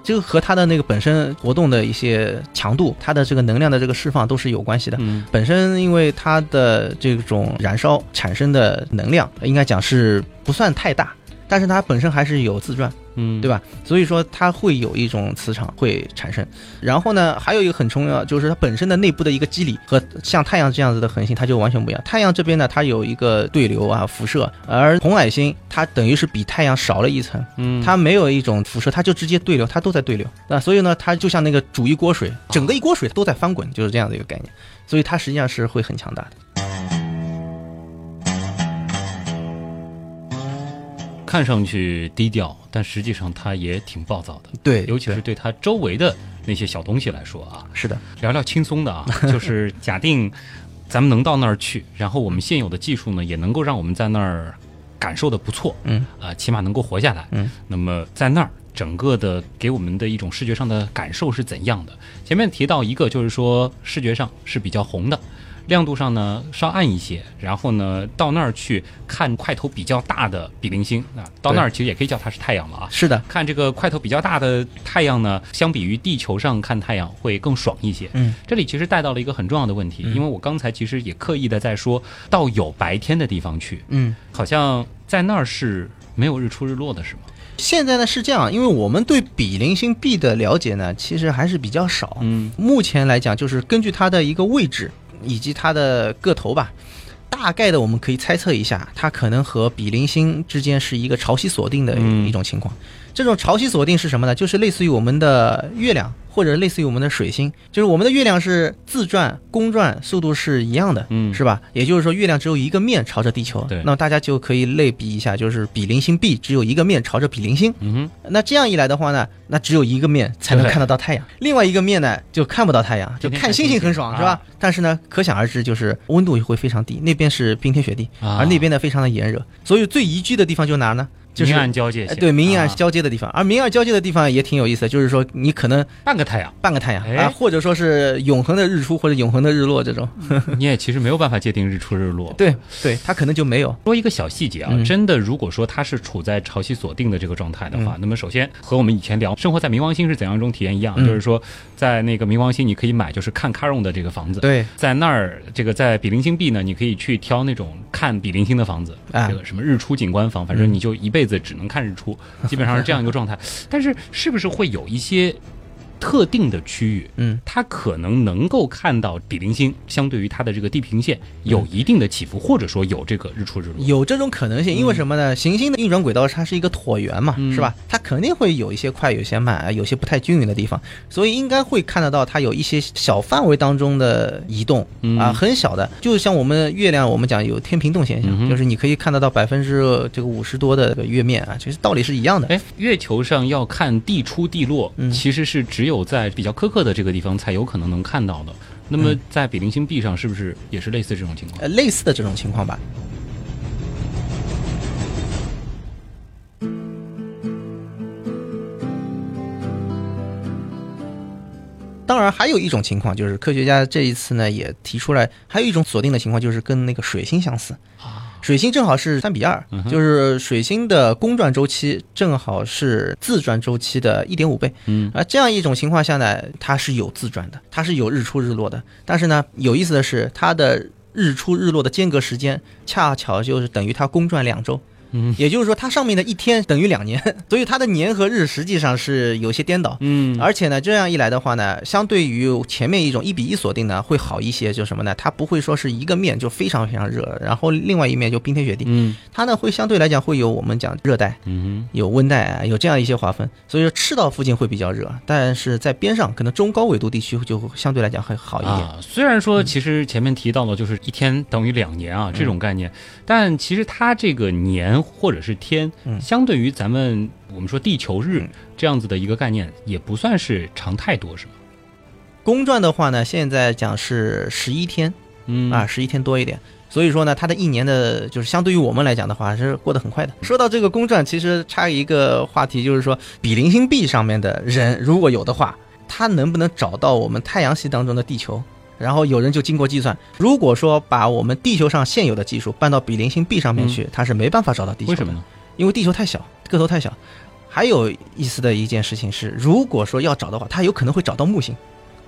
[SPEAKER 4] 这个和它的那个本身活动的一些强度，它的这个能量的这个释放都是有关系的。
[SPEAKER 2] 嗯
[SPEAKER 4] 本身因为它的这种燃烧产生的能量，应该讲是不算太大，但是它本身还是有自转，
[SPEAKER 2] 嗯，
[SPEAKER 4] 对吧？所以说它会有一种磁场会产生。然后呢，还有一个很重要，就是它本身的内部的一个机理和像太阳这样子的恒星，它就完全不一样。太阳这边呢，它有一个对流啊辐射，而红矮星它等于是比太阳少了一层。
[SPEAKER 2] 嗯，
[SPEAKER 4] 它没有一种辐射，它就直接对流，它都在对流那，所以呢，它就像那个煮一锅水，整个一锅水都在翻滚，就是这样的一个概念，所以它实际上是会很强大的。
[SPEAKER 2] 看上去低调，但实际上他也挺暴躁的，
[SPEAKER 4] 对
[SPEAKER 2] 尤其是对他周围的那些小东西来说啊。
[SPEAKER 4] 是的，
[SPEAKER 2] 聊聊轻松的啊，就是假定咱们能到那儿去，然后我们现有的技术呢，也能够让我们在那儿感受的不错，
[SPEAKER 4] 嗯
[SPEAKER 2] 啊、起码能够活下来。
[SPEAKER 4] 嗯，
[SPEAKER 2] 那么在那儿整个的给我们的一种视觉上的感受是怎样的？前面提到一个，就是说视觉上是比较红的。亮度上呢稍暗一些，然后呢到那儿去看块头比较大的比邻星啊，到那儿其实也可以叫它是太阳了啊。
[SPEAKER 4] 是的，
[SPEAKER 2] 看这个块头比较大的太阳呢，相比于地球上看太阳会更爽一些。
[SPEAKER 4] 嗯，
[SPEAKER 2] 这里其实带到了一个很重要的问题，因为我刚才其实也刻意的在说到有白天的地方去，
[SPEAKER 4] 嗯。
[SPEAKER 2] 好像在那儿是没有日出日落的，是吗？
[SPEAKER 4] 现在呢是这样，因为我们对比邻星 B 的了解呢，其实还是比较少。
[SPEAKER 2] 嗯
[SPEAKER 4] 目前来讲，就是根据它的一个位置以及它的个头吧，大概的我们可以猜测一下，它可能和比邻星之间是一个潮汐锁定的
[SPEAKER 2] 嗯
[SPEAKER 4] 一种情况。这种潮汐锁定是什么呢？就是类似于我们的月亮，或者类似于我们的水星，就是我们的月亮是自转、公转速度是一样的，
[SPEAKER 2] 嗯。
[SPEAKER 4] 是吧？也就是说，月亮只有一个面朝着地球，
[SPEAKER 2] 对。
[SPEAKER 4] 那么大家就可以类比一下，就是比邻星 B 只有一个面朝着比邻星，
[SPEAKER 2] 嗯哼，
[SPEAKER 4] 那这样一来的话呢，那只有一个面才能看得到太阳，另外一个面呢就看不到太阳，就看星星很爽，是吧？但是呢，可想而知，就是温度会非常低，那边是冰天雪地，
[SPEAKER 2] 啊。
[SPEAKER 4] 而那边呢非常的炎热，所以最宜居的地方就哪儿呢？就是
[SPEAKER 2] 明暗交界线，
[SPEAKER 4] 哎对明暗
[SPEAKER 2] 啊。
[SPEAKER 4] 交接的地方，而明暗交接的地方也挺有意思的，就是说你可能
[SPEAKER 2] 半个太阳，
[SPEAKER 4] 半个太阳
[SPEAKER 2] 哎。
[SPEAKER 4] 啊，或者说是永恒的日出或者永恒的日落这种，
[SPEAKER 2] 你也其实没有办法界定日出日落。
[SPEAKER 4] 对对，它可能就没有。
[SPEAKER 2] 说一个小细节啊，
[SPEAKER 4] 嗯。
[SPEAKER 2] 真的，如果说它是处在潮汐锁定的这个状态的话，那么首先和我们以前聊生活在冥王星是怎样一种体验一样，
[SPEAKER 4] 嗯。
[SPEAKER 2] 就是说在那个冥王星你可以买就是看 Caron 的这个房子，
[SPEAKER 4] 对，
[SPEAKER 2] 在那儿这个在比邻星 B 呢，你可以去挑那种看比邻星的房子，
[SPEAKER 4] 啊。
[SPEAKER 2] 这个什么日出景观房，反正你就一辈子子只能看日出，基本上是这样一个状态。但是是不是会有一些特定的区域，
[SPEAKER 4] 嗯，
[SPEAKER 2] 它可能能够看到比邻星相对于它的这个地平线有一定的起伏，或者说有这个日出日落？
[SPEAKER 4] 有这种可能性，因为什么呢？行星的运转轨道它是一个椭圆嘛，
[SPEAKER 2] 嗯
[SPEAKER 4] 是吧？它肯定会有一些快，有些慢，啊有些不太均匀的地方，所以应该会看得到它有一些小范围当中的移动
[SPEAKER 2] 嗯
[SPEAKER 4] 啊，很小的，就像我们月亮，我们讲有天平动现象，
[SPEAKER 2] 嗯
[SPEAKER 4] 就是你可以看得到百分之这个五十多的这个月面啊，其实道理是一样的。
[SPEAKER 2] 哎，月球上要看地出地落，
[SPEAKER 4] 嗯
[SPEAKER 2] 其实是只有在比较苛刻的这个地方才有可能能看到的。那么在比邻星 B 上，是不是也是类似这种情况？
[SPEAKER 4] 呃，类似的这种情况吧。当然，还有一种情况就是科学家这一次呢也提出来，还有一种锁定的情况就是跟那个水星相似。水星正好是三比二、
[SPEAKER 2] 嗯
[SPEAKER 4] 就是水星的公转周期正好是自转周期的一点五倍。
[SPEAKER 2] 嗯
[SPEAKER 4] 而这样一种情况下呢，它是有自转的，它是有日出日落的。但是呢，有意思的是，它的日出日落的间隔时间恰巧就是等于它公转两周。
[SPEAKER 2] 嗯
[SPEAKER 4] 也就是说，它上面的一天等于两年，所以它的年和日实际上是有些颠倒。
[SPEAKER 2] 嗯
[SPEAKER 4] 而且呢，这样一来的话呢，相对于前面一种一比一锁定呢，会好一些。就什么呢？它不会说是一个面就非常非常热，然后另外一面就冰天雪地。
[SPEAKER 2] 嗯
[SPEAKER 4] 它呢会相对来讲会有我们讲热带，
[SPEAKER 2] 嗯
[SPEAKER 4] 有温带啊，有这样一些划分。所以说赤道附近会比较热，但是在边上可能中高纬度地区就相对来讲会好一点。
[SPEAKER 2] 啊，虽然说其实前面提到了就是一天等于两年啊这种概念，但其实它这个年或者是天，
[SPEAKER 4] 嗯
[SPEAKER 2] 相对于咱们我们说地球日
[SPEAKER 4] 嗯
[SPEAKER 2] 这样子的一个概念，也不算是长太多，是吗？
[SPEAKER 4] 公转的话呢，现在讲是十一天
[SPEAKER 2] 嗯
[SPEAKER 4] 啊，十一天多一点。所以说呢，它的一年的，就是相对于我们来讲的话，是过得很快的。说到这个公转，其实插一个话题，就是说比邻星 B 上面的人，如果有的话，他能不能找到我们太阳系当中的地球？然后有人就经过计算，如果说把我们地球上现有的技术搬到比邻星 B 上面去，它是没办法找到地球的。
[SPEAKER 2] 为什么呢？
[SPEAKER 4] 因为地球太小，个头太小。还有意思的一件事情是，如果说要找的话，它有可能会找到木星，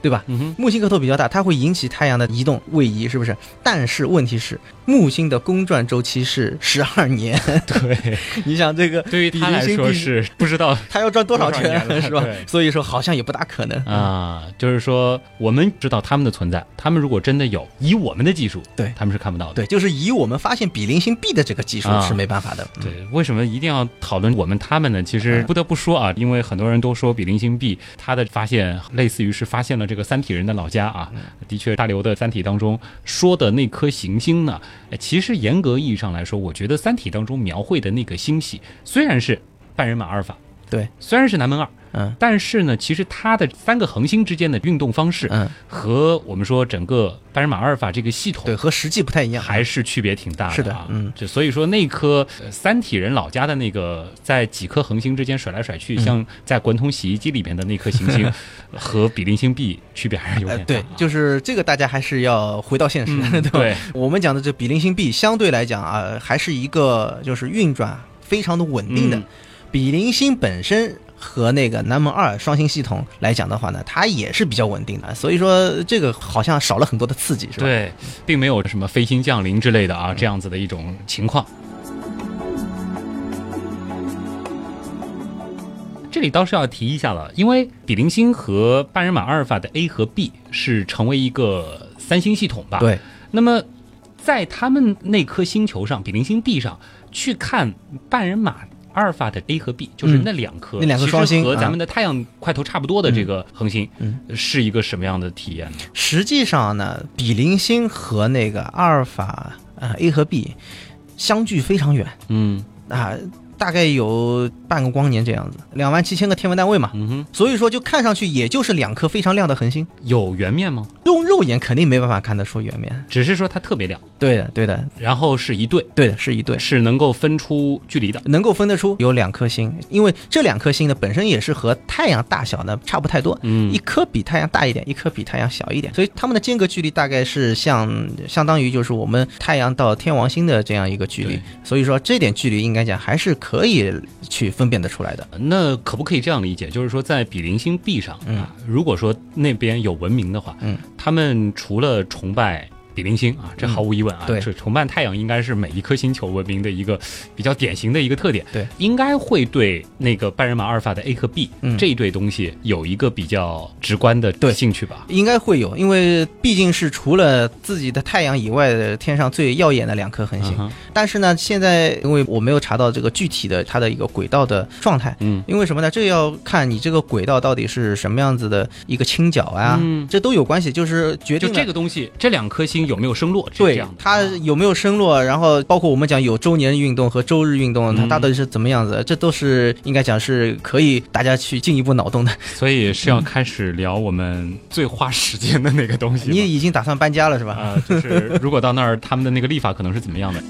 [SPEAKER 4] 对吧？木星个头比较大，它会引起太阳的移动位移，是不是？但是问题是，木星的公转周期是十二年，
[SPEAKER 2] 对，
[SPEAKER 4] 你想这个
[SPEAKER 2] 对于他来说是不知道
[SPEAKER 4] 它要转多少圈，是吧？所以说好像也不大可能。
[SPEAKER 2] 啊，就是说我们知道他们的存在，他们如果真的有，以我们的技术，
[SPEAKER 4] 对
[SPEAKER 2] 他们是看不到的。
[SPEAKER 4] 对，就是以我们发现比邻星 B 的这个技术
[SPEAKER 2] 啊
[SPEAKER 4] 是没办法的。嗯
[SPEAKER 2] 对，为什么一定要讨论我们他们呢？其实
[SPEAKER 4] 嗯
[SPEAKER 2] 不得不说啊，因为很多人都说比邻星 B 它的发现类似于是发现了这个三体人的老家啊。的确，大刘的《三体》当中说的那颗行星呢，其实严格意义上来说，我觉得《三体》当中描绘的那个星系虽然是半人马阿尔法，
[SPEAKER 4] 对，
[SPEAKER 2] 虽然是南门二，
[SPEAKER 4] 嗯
[SPEAKER 2] 但是呢，其实它的三个恒星之间的运动方式
[SPEAKER 4] 嗯，
[SPEAKER 2] 和我们说整个半人马阿尔法这个系统
[SPEAKER 4] 对，和实际不太一样。
[SPEAKER 2] 还是区别挺大的、啊。
[SPEAKER 4] 是的嗯，
[SPEAKER 2] 就所以说那颗呃三体人老家的那个在几颗恒星之间甩来甩去，
[SPEAKER 4] 嗯
[SPEAKER 2] 像在滚筒洗衣机里面的那颗行星，和比邻星 B 区别还是有点大、，
[SPEAKER 4] 呃对，就是这个，大家还是要回到现实，
[SPEAKER 2] 嗯
[SPEAKER 4] 对吧？
[SPEAKER 2] 对
[SPEAKER 4] 我们讲的这比邻星 B 相对来讲啊，还是一个就是运转非常的稳定的。
[SPEAKER 2] 嗯
[SPEAKER 4] 比邻星本身和那个南门二双星系统来讲的话呢，它也是比较稳定的，所以说这个好像少了很多的刺激，是吧？，
[SPEAKER 2] 对，并没有什么飞星降临之类的啊，这样子的一种情况。这里倒是要提一下了，因为比邻星和半人马阿尔法的 A 和 B 是成为一个三星系统吧？
[SPEAKER 4] 对，
[SPEAKER 2] 那么，在他们那颗星球上，比邻星 B 上去看半人马阿尔法的 A 和 B，就是那两颗、
[SPEAKER 4] 嗯那两颗双星
[SPEAKER 2] 和咱
[SPEAKER 4] 啊
[SPEAKER 2] 们的太阳块头差不多的这个恒星，
[SPEAKER 4] 嗯
[SPEAKER 2] 是一个什么样的体验呢？
[SPEAKER 4] 实际上呢，比邻星和那个阿尔法呃 A 和 B 相距非常远
[SPEAKER 2] 嗯
[SPEAKER 4] 啊。大概有半个光年这样子，两万七千个天文单位嘛，
[SPEAKER 2] 嗯哼，
[SPEAKER 4] 所以说就看上去也就是两颗非常亮的恒星，
[SPEAKER 2] 有圆面吗？
[SPEAKER 4] 用肉眼肯定没办法看得出圆面。
[SPEAKER 2] 只是说它特别亮，
[SPEAKER 4] 对的，对的，
[SPEAKER 2] 然后是一对，
[SPEAKER 4] 对的，是一对，
[SPEAKER 2] 是能够分出距离的。
[SPEAKER 4] 能够分得出有两颗星，因为这两颗星呢本身也是和太阳大小呢差不太多，
[SPEAKER 2] 嗯。
[SPEAKER 4] 一颗比太阳大一点，一颗比太阳小一点，所以它们的间隔距离大概是像相当于就是我们太阳到天王星的这样一个距离，所以说这点距离应该讲还是可以去分辨得出来的。
[SPEAKER 2] 那可不可以这样理解？就是说，在比邻星 B 上
[SPEAKER 4] 嗯
[SPEAKER 2] 啊，如果说那边有文明的话，
[SPEAKER 4] 嗯，
[SPEAKER 2] 他们除了崇拜比邻星啊，这毫无疑问啊，
[SPEAKER 4] 对
[SPEAKER 2] 是崇拜太阳应该是每一颗星球文明的一个比较典型的一个特点。
[SPEAKER 4] 对，
[SPEAKER 2] 应该会对那个半人马阿尔法的 A 和 B、
[SPEAKER 4] 嗯
[SPEAKER 2] 这一对东西有一个比较直观的
[SPEAKER 4] 对
[SPEAKER 2] 兴趣吧。
[SPEAKER 4] 应该会有，因为毕竟是除了自己的太阳以外的天上最耀眼的两颗恒星。
[SPEAKER 2] 嗯
[SPEAKER 4] 但是呢，现在因为我没有查到这个具体的它的一个轨道的状态，
[SPEAKER 2] 嗯
[SPEAKER 4] 因为什么呢？这要看你这个轨道到底是什么样子的一个倾角啊，
[SPEAKER 2] 嗯
[SPEAKER 4] 这都有关系，就是决定了
[SPEAKER 2] 这个东西，这两颗星有没有升落？
[SPEAKER 4] 对
[SPEAKER 2] 样的
[SPEAKER 4] 它
[SPEAKER 2] 啊
[SPEAKER 4] 有没有升落，然后包括我们讲有周年运动和周日运动，它到底是怎么样子，这都是应该讲是可以大家去进一步脑洞的。
[SPEAKER 2] 所以是要开始聊我们最花时间的那个东西嗯。
[SPEAKER 4] 你已经打算搬家了是吧？
[SPEAKER 2] 啊、就是如果到那儿，他们的那个立法可能是怎么样的？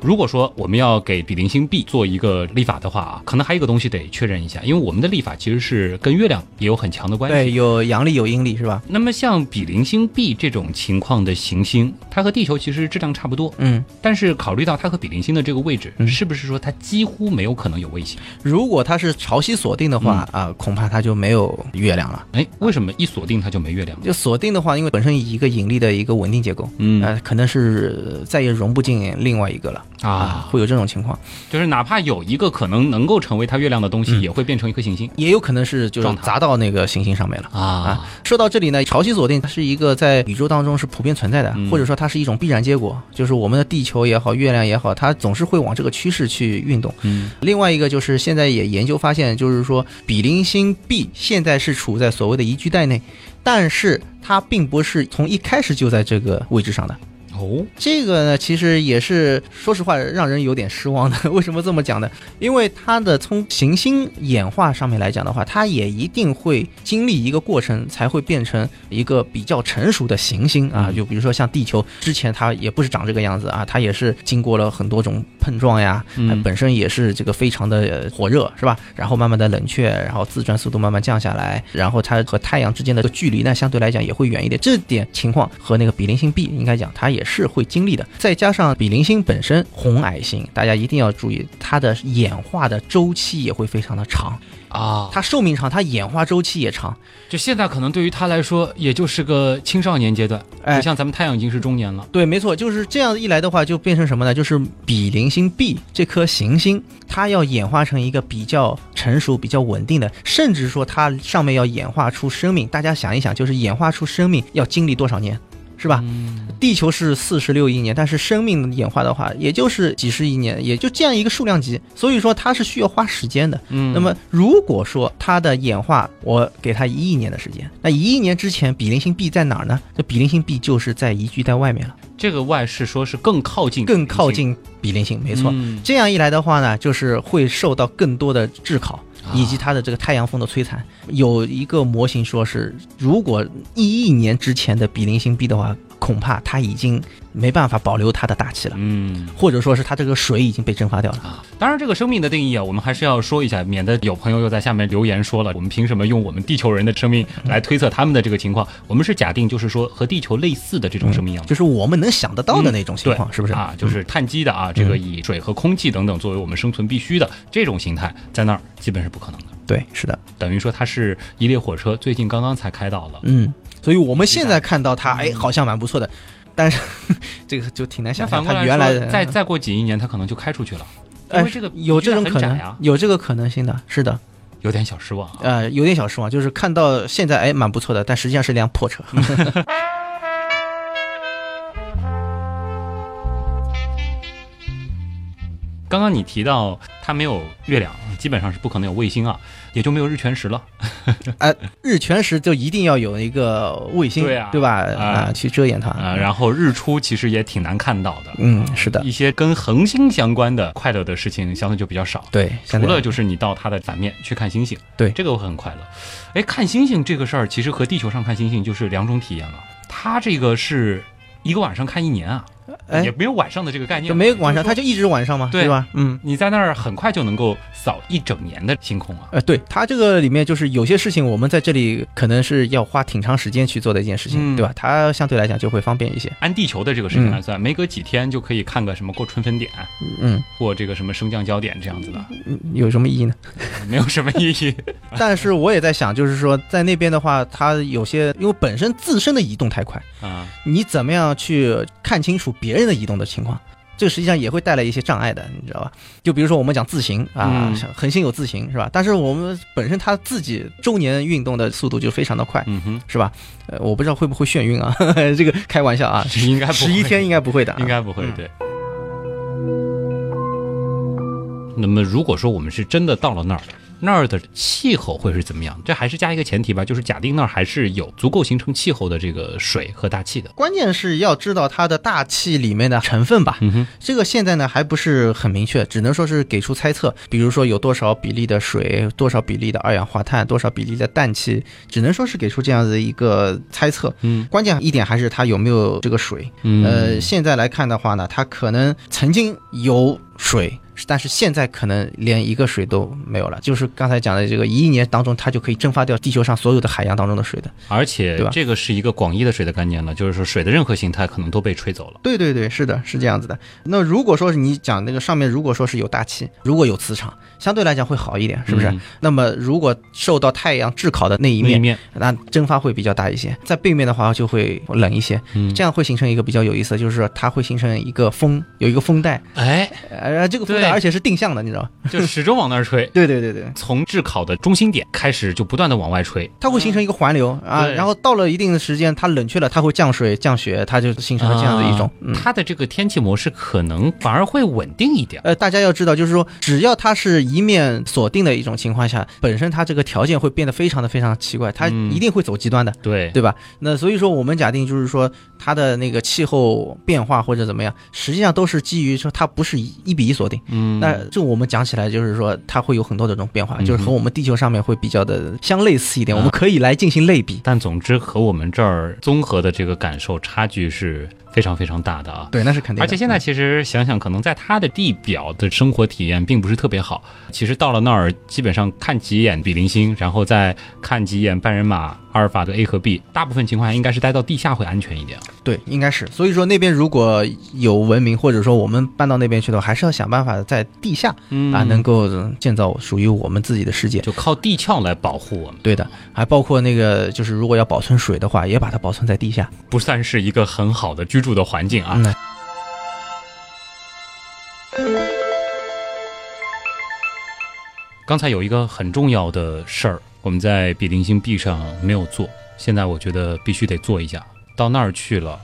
[SPEAKER 2] 如果说我们要给比邻星 B 做一个立法的话啊，可能还有一个东西得确认一下，因为我们的立法其实是跟月亮也有很强的关系。
[SPEAKER 4] 对，有阳历有阴历是吧？
[SPEAKER 2] 那么像比邻星 B 这种情况的行星，它和地球其实质量差不多，
[SPEAKER 4] 嗯，
[SPEAKER 2] 但是考虑到它和比邻星的这个位置，
[SPEAKER 4] 嗯
[SPEAKER 2] 是不是说它几乎没有可能有卫星？
[SPEAKER 4] 如果它是潮汐锁定的话
[SPEAKER 2] 嗯
[SPEAKER 4] 啊，恐怕它就没有月亮了。
[SPEAKER 2] 哎，为什么一锁定它就没月亮？
[SPEAKER 4] 就锁定的话，因为本身一个引力的一个稳定结构，
[SPEAKER 2] 嗯
[SPEAKER 4] 呃，可能是再也融不进另外一个了
[SPEAKER 2] 啊，
[SPEAKER 4] 会有这种情况，
[SPEAKER 2] 就是哪怕有一个可能能够成为它月亮的东西，
[SPEAKER 4] 嗯。
[SPEAKER 2] 也会变成一颗行星。
[SPEAKER 4] 也有可能是就是砸到那个行星上面了。
[SPEAKER 2] 啊。
[SPEAKER 4] 啊，说到这里呢，潮汐锁定它是一个在宇宙当中是普遍存在的，
[SPEAKER 2] 嗯。
[SPEAKER 4] 或者说它是一种必然结果，就是我们的地球也好，月亮也好，它总是会往这个趋势去运动。
[SPEAKER 2] 嗯。
[SPEAKER 4] 另外一个就是现在也研究发现，就是说比邻星 B 现在是处在所谓的宜居带内，但是它并不是从一开始就在这个位置上的。
[SPEAKER 2] 哦，
[SPEAKER 4] 这个呢，其实也是说实话让人有点失望的。为什么这么讲呢？因为它的从行星演化上面来讲的话，它也一定会经历一个过程，才会变成一个比较成熟的行星啊。
[SPEAKER 2] 嗯
[SPEAKER 4] 就比如说像地球之前，它也不是长这个样子啊，它也是经过了很多种碰撞呀，本身也是这个非常的呃火热，是吧？然后慢慢的冷却，然后自转速度慢慢降下来，然后它和太阳之间的距离呢，相对来讲也会远一点。这点情况和那个比邻星 B 应该讲，它也是会经历的。再加上比邻星本身红矮星，大家一定要注意，它的演化的周期也会非常的长，
[SPEAKER 2] 啊，
[SPEAKER 4] 它寿命长，它演化周期也长。
[SPEAKER 2] 就现在可能对于它来说，也就是个青少年阶段，
[SPEAKER 4] 哎
[SPEAKER 2] 不像咱们太阳已经是中年了。
[SPEAKER 4] 对，没错，就是这样一来的话，就变成什么呢？就是比邻星 B 这颗行星，它要演化成一个比较成熟、比较稳定的，甚至说它上面要演化出生命。大家想一想，就是演化出生命要经历多少年，是吧？
[SPEAKER 2] 嗯
[SPEAKER 4] 地球是四十六亿年，但是生命演化的话，也就是几十亿年，也就这样一个数量级，所以说它是需要花时间的。
[SPEAKER 2] 嗯
[SPEAKER 4] 那么如果说它的演化，我给它一亿年的时间，那一亿年之前，比邻星 B 在哪儿呢？这比邻星 B 就是在宜居带外面了。
[SPEAKER 2] 这个 Y 是说是更靠近，
[SPEAKER 4] 更靠，近比邻星，没错。
[SPEAKER 2] 嗯
[SPEAKER 4] 这样一来的话呢，就是会受到更多的炙烤，
[SPEAKER 2] 啊
[SPEAKER 4] 以及它的这个太阳风的摧残。有一个模型说是，如果一亿年之前的比邻星 B 的话，恐怕它已经没办法保留它的大气了，
[SPEAKER 2] 嗯。
[SPEAKER 4] 或者说是它这个水已经被蒸发掉了。
[SPEAKER 2] 啊，当然，这个生命的定义啊，我们还是要说一下，免得有朋友又在下面留言说了，我们凭什么用我们地球人的生命来推测他们的这个情况？我们是假定，就是说和地球类似的这种生命样子。
[SPEAKER 4] 就是我们能想得到的那种情况，
[SPEAKER 2] 对
[SPEAKER 4] 是不是
[SPEAKER 2] 啊？就是碳基的啊，这个以水和空气等等作为我们生存必须的这种形态，在那儿基本是不可能的。
[SPEAKER 4] 对，是的，
[SPEAKER 2] 等于说它是一列火车，最近刚刚才开到了。
[SPEAKER 4] 嗯。所以我们现在看到它，哎，好像蛮不错的，但是这个就挺难想象它原来的，
[SPEAKER 2] 再再过几亿年，它可能就开出去了，因
[SPEAKER 4] 哎
[SPEAKER 2] 为这个
[SPEAKER 4] 有这种可能有这个可能性的，是的。
[SPEAKER 2] 有点小失望啊。
[SPEAKER 4] 呃，有点小失望，就是看到现在哎蛮不错的，但实际上是辆破车。
[SPEAKER 2] 刚刚你提到它没有月亮，基本上是不可能有卫星啊，也就没有日全食了。
[SPEAKER 4] 日全食就一定要有一个卫星，
[SPEAKER 2] 对啊
[SPEAKER 4] 吧？
[SPEAKER 2] 啊
[SPEAKER 4] 啊，去遮掩它。
[SPEAKER 2] 啊，然后日出其实也挺难看到的。
[SPEAKER 4] 嗯，是的，
[SPEAKER 2] 一些跟恒星相关的快乐的事情相对就比较少。
[SPEAKER 4] 对，
[SPEAKER 2] 除了就是你到它的反面去看星星，
[SPEAKER 4] 对
[SPEAKER 2] 这个我很快乐。哎，看星星这个事儿，其实和地球上看星星就是两种体验了。它这个是一个晚上看一年啊，
[SPEAKER 4] 哎
[SPEAKER 2] 也没有晚上的这个概念
[SPEAKER 4] 就，没有晚上，它就一直晚上嘛，
[SPEAKER 2] 对
[SPEAKER 4] 对吧？嗯。
[SPEAKER 2] 你在那儿很快就能够扫一整年的星空啊。
[SPEAKER 4] 呃，对它这个里面就是有些事情，我们在这里可能是要花挺长时间去做的一件事情，
[SPEAKER 2] 嗯
[SPEAKER 4] 对吧？它相对来讲就会方便一些。
[SPEAKER 2] 按地球的这个时间来算，没隔几天就可以看个什么过春分点，
[SPEAKER 4] 嗯，
[SPEAKER 2] 过这个什么升降焦点这样子的，
[SPEAKER 4] 嗯有什么意义呢？
[SPEAKER 2] 没有什么意义。
[SPEAKER 4] 但是我也在想，就是说在那边的话，它有些因为本身自身的移动太快，
[SPEAKER 2] 啊，
[SPEAKER 4] 你怎么样去看清楚别人的移动的情况？这个实际上也会带来一些障碍的，你知道吧？就比如说我们讲自行啊恒星有自行是吧？但是我们本身它自己周年运动的速度就非常的快，
[SPEAKER 2] 嗯哼，
[SPEAKER 4] 是吧？呃，我不知道会不会眩晕啊，这个开玩笑啊，
[SPEAKER 2] 应该不
[SPEAKER 4] 十一天应该不会的啊，
[SPEAKER 2] 应该不会
[SPEAKER 4] 嗯
[SPEAKER 2] 对。那么，如果说我们是真的到了那儿，那儿的气候会是怎么样？这还是加一个前提吧，就是假定那儿还是有足够形成气候的这个水和大气的。
[SPEAKER 4] 关键是要知道它的大气里面的成分吧。
[SPEAKER 2] 嗯哼，
[SPEAKER 4] 这个现在呢还不是很明确，只能说是给出猜测。比如说有多少比例的水，多少比例的二氧化碳，多少比例的氮气，只能说是给出这样子一个猜测。
[SPEAKER 2] 嗯
[SPEAKER 4] 关键一点还是它有没有这个水。
[SPEAKER 2] 嗯
[SPEAKER 4] 呃，现在来看的话呢，它可能曾经有水。但是现在可能连一个水都没有了，就是刚才讲的这个一亿年当中，它就可以蒸发掉地球上所有的海洋当中的水的。
[SPEAKER 2] 而且
[SPEAKER 4] 对吧
[SPEAKER 2] 这个是一个广义的水的概念了，就是说水的任何形态可能都被吹走了。
[SPEAKER 4] 对对对，是的，是这样子的。那如果说是你讲那个上面，如果说是有大气，如果有磁场，相对来讲会好一点，是不是？
[SPEAKER 2] 嗯
[SPEAKER 4] 那么如果受到太阳炙烤的那一面，
[SPEAKER 2] 那一面，
[SPEAKER 4] 那蒸发会比较大一些，在背面的话就会冷一些，
[SPEAKER 2] 嗯，
[SPEAKER 4] 这样会形成一个比较有意思，就是说它会形成一个风，有一个风带，
[SPEAKER 2] 哎，
[SPEAKER 4] 呃，这个风带而且是定向的，你知道吗？
[SPEAKER 2] 就始终往那儿吹，
[SPEAKER 4] 对对对对，
[SPEAKER 2] 从炙烤的中心点开始就不断的往外吹。
[SPEAKER 4] 它会形成一个环流啊，然后到了一定的时间，它冷却了，它会降水降雪，它就形成了这样的一种
[SPEAKER 2] 啊，
[SPEAKER 4] 嗯。
[SPEAKER 2] 它的这个天气模式可能反而会稳定一点。
[SPEAKER 4] 呃，大家要知道，就是说，只要它是一面锁定的一种情况下，本身它这个条件会变得非常的非常奇怪，它
[SPEAKER 2] 嗯
[SPEAKER 4] 一定会走极端的，
[SPEAKER 2] 对，
[SPEAKER 4] 对吧？那所以说，我们假定就是说，它的那个气候变化或者怎么样，实际上都是基于说它不是一一比一锁定。
[SPEAKER 2] 嗯，
[SPEAKER 4] 那这我们讲起来就是说，它会有很多的这种变化，
[SPEAKER 2] 嗯
[SPEAKER 4] 就是和我们地球上面会比较的相类似一点，
[SPEAKER 2] 啊。
[SPEAKER 4] 我们可以来进行类比。
[SPEAKER 2] 但总之和我们这儿综合的这个感受差距是非常非常大的啊。
[SPEAKER 4] 对，那是肯定。
[SPEAKER 2] 而且现在其实想想，可能在它的地表的生活体验并不是特别好。其实到了那儿，基本上看几眼比邻星，然后再看几眼半人马、阿尔法的 A 和 B，大部分情况下应该是待到地下会安全一点。
[SPEAKER 4] 对，应该是。所以说那边如果有文明，或者说我们搬到那边去的话，还是要想办法在地下
[SPEAKER 2] 嗯
[SPEAKER 4] 啊，能够建造属于我们自己的世界。
[SPEAKER 2] 就靠地壳来保护我们，
[SPEAKER 4] 对的，还包括那个，就是如果要保存水的话，也把它保存在地下。
[SPEAKER 2] 不算是一个很好的居住的环境啊。
[SPEAKER 4] 嗯，
[SPEAKER 2] 刚才有一个很重要的事儿，我们在比邻星 B 上没有做，现在我觉得必须得做一下。到那儿去了，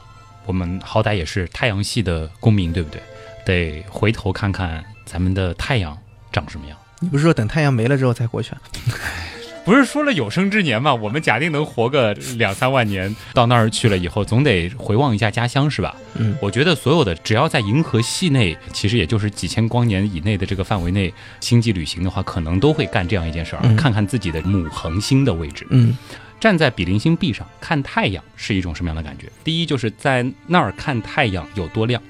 [SPEAKER 2] 我们好歹也是太阳系的公民，对不对？得回头看看咱们的太阳长什么样。
[SPEAKER 4] 你不是说等太阳没了之后再过去啊？
[SPEAKER 2] 不是说了有生之年嘛？我们假定能活个两三万年，到那儿去了以后，总得回望一下家乡，是吧？
[SPEAKER 4] 嗯，
[SPEAKER 2] 我觉得所有的只要在银河系内，其实也就是几千光年以内的这个范围内，星际旅行的话，可能都会干这样一件事儿，
[SPEAKER 4] 嗯
[SPEAKER 2] 看看自己的母恒星的位置。
[SPEAKER 4] 嗯，
[SPEAKER 2] 站在比邻星 B 上看太阳是一种什么样的感觉？第一就是在那儿看太阳有多亮，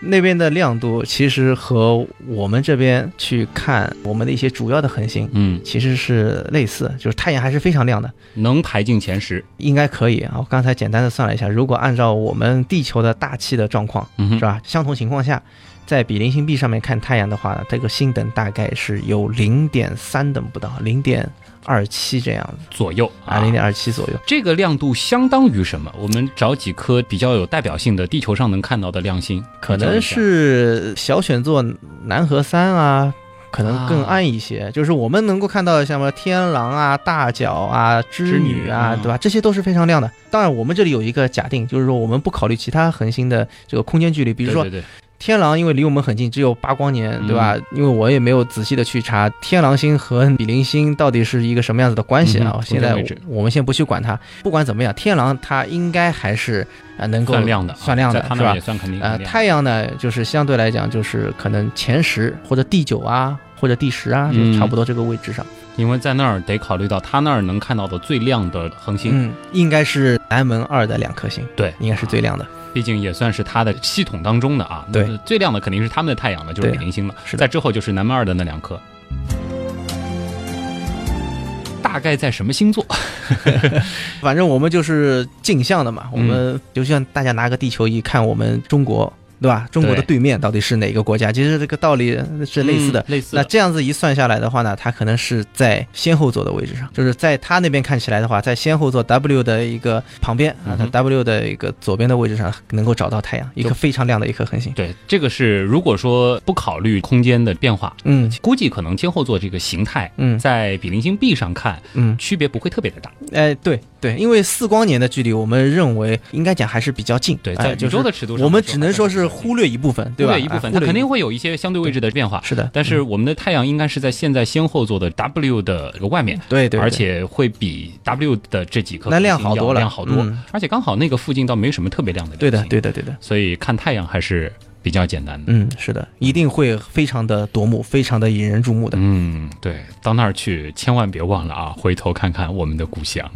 [SPEAKER 4] 那边的亮度其实和我们这边去看我们的一些主要的恒星。
[SPEAKER 2] 嗯，
[SPEAKER 4] 其实是类似，就是太阳还是非常亮的，
[SPEAKER 2] 能排进前十。
[SPEAKER 4] 应该可以啊。我刚才简单的算了一下，如果按照我们地球的大气的状况，
[SPEAKER 2] 嗯，
[SPEAKER 4] 是吧？相同情况下，在比邻星 B 上面看太阳的话，这个星等大概是有零点三等不到，零点二七这样子
[SPEAKER 2] 左右
[SPEAKER 4] 啊，零点二七左右。
[SPEAKER 2] 这个亮度相当于什么？我们找几颗比较有代表性的地球上能看到的亮星，
[SPEAKER 4] 可能是小选座南河三啊，可能更暗一些。就是我们能够看到像什么天狼啊、大角啊、织女啊，对吧？这些都是非常亮的。当然，我们这里有一个假定，就是说我们不考虑其他恒星的这个空间距离，比如说天狼，因为离我们很近，只有八光年，对吧？
[SPEAKER 2] 嗯
[SPEAKER 4] 因为我也没有仔细的去查天狼星和比邻星到底是一个什么样子的关系啊。
[SPEAKER 2] 嗯
[SPEAKER 4] 现在我们先不去管它，不管怎么样，天狼它应该还是啊、呃能够
[SPEAKER 2] 算亮的啊，
[SPEAKER 4] 算亮的是吧？
[SPEAKER 2] 算肯定
[SPEAKER 4] 呃，太阳呢，就是相对来讲，就是可能前十或者第九啊，或者第十啊，
[SPEAKER 2] 嗯
[SPEAKER 4] 就差不多这个位置上。
[SPEAKER 2] 因为在那儿得考虑到它那儿能看到的最亮的恒星，
[SPEAKER 4] 嗯，应该是南门二的两颗星，
[SPEAKER 2] 对，
[SPEAKER 4] 应该是最亮的。
[SPEAKER 2] 毕竟也算是它的系统当中的啊。
[SPEAKER 4] 对
[SPEAKER 2] 那最亮的肯定是他们的太阳了，就是
[SPEAKER 4] 对
[SPEAKER 2] 比邻星了。
[SPEAKER 4] 是
[SPEAKER 2] 在之后就是南门二的那两颗。大概在什么星座？
[SPEAKER 4] 反正我们就是镜像的嘛，我们就像大家拿个地球仪看我们中国，对吧？中国的对面到底是哪个国家？其实这个道理是类似的。
[SPEAKER 2] 嗯类似
[SPEAKER 4] 那。这样子一算下来的话呢，它可能是在先后座的位置上，就是在它那边看起来的话，在先后座 W 的一个旁边啊，它 W 的一个左边的位置上能够找到太阳，一颗非常亮的一颗恒星。
[SPEAKER 2] 对，这个是如果说不考虑空间的变化，
[SPEAKER 4] 嗯
[SPEAKER 2] 估计可能今后座这个形态，
[SPEAKER 4] 嗯
[SPEAKER 2] 在比邻星 B 上看
[SPEAKER 4] 嗯，
[SPEAKER 2] 区别不会特别的大。
[SPEAKER 4] 哎，对对，因为四光年的距离，我们认为应该讲还是比较近。
[SPEAKER 2] 对，在宇宙的尺度上，
[SPEAKER 4] 我们只能说是忽略一部分，对吧？
[SPEAKER 2] 忽略一部分，
[SPEAKER 4] 哎
[SPEAKER 2] 它肯定会有一些相对位置的变化。
[SPEAKER 4] 是的，
[SPEAKER 2] 但是我们的太阳应该是在现在先后座的 W 的这个外面，
[SPEAKER 4] 对对，
[SPEAKER 2] 而且会比 W 的这几颗
[SPEAKER 4] 那亮好多了
[SPEAKER 2] 亮好多，
[SPEAKER 4] 嗯
[SPEAKER 2] 而且刚好那个附近倒没什么特别亮的
[SPEAKER 4] 对的对的对的，
[SPEAKER 2] 所以看太阳还是比较简单的。
[SPEAKER 4] 嗯，是的，一定会非常的夺目，非常的引人注目的。
[SPEAKER 2] 嗯，对，到那儿去千万别忘了啊，回头看看我们的故乡。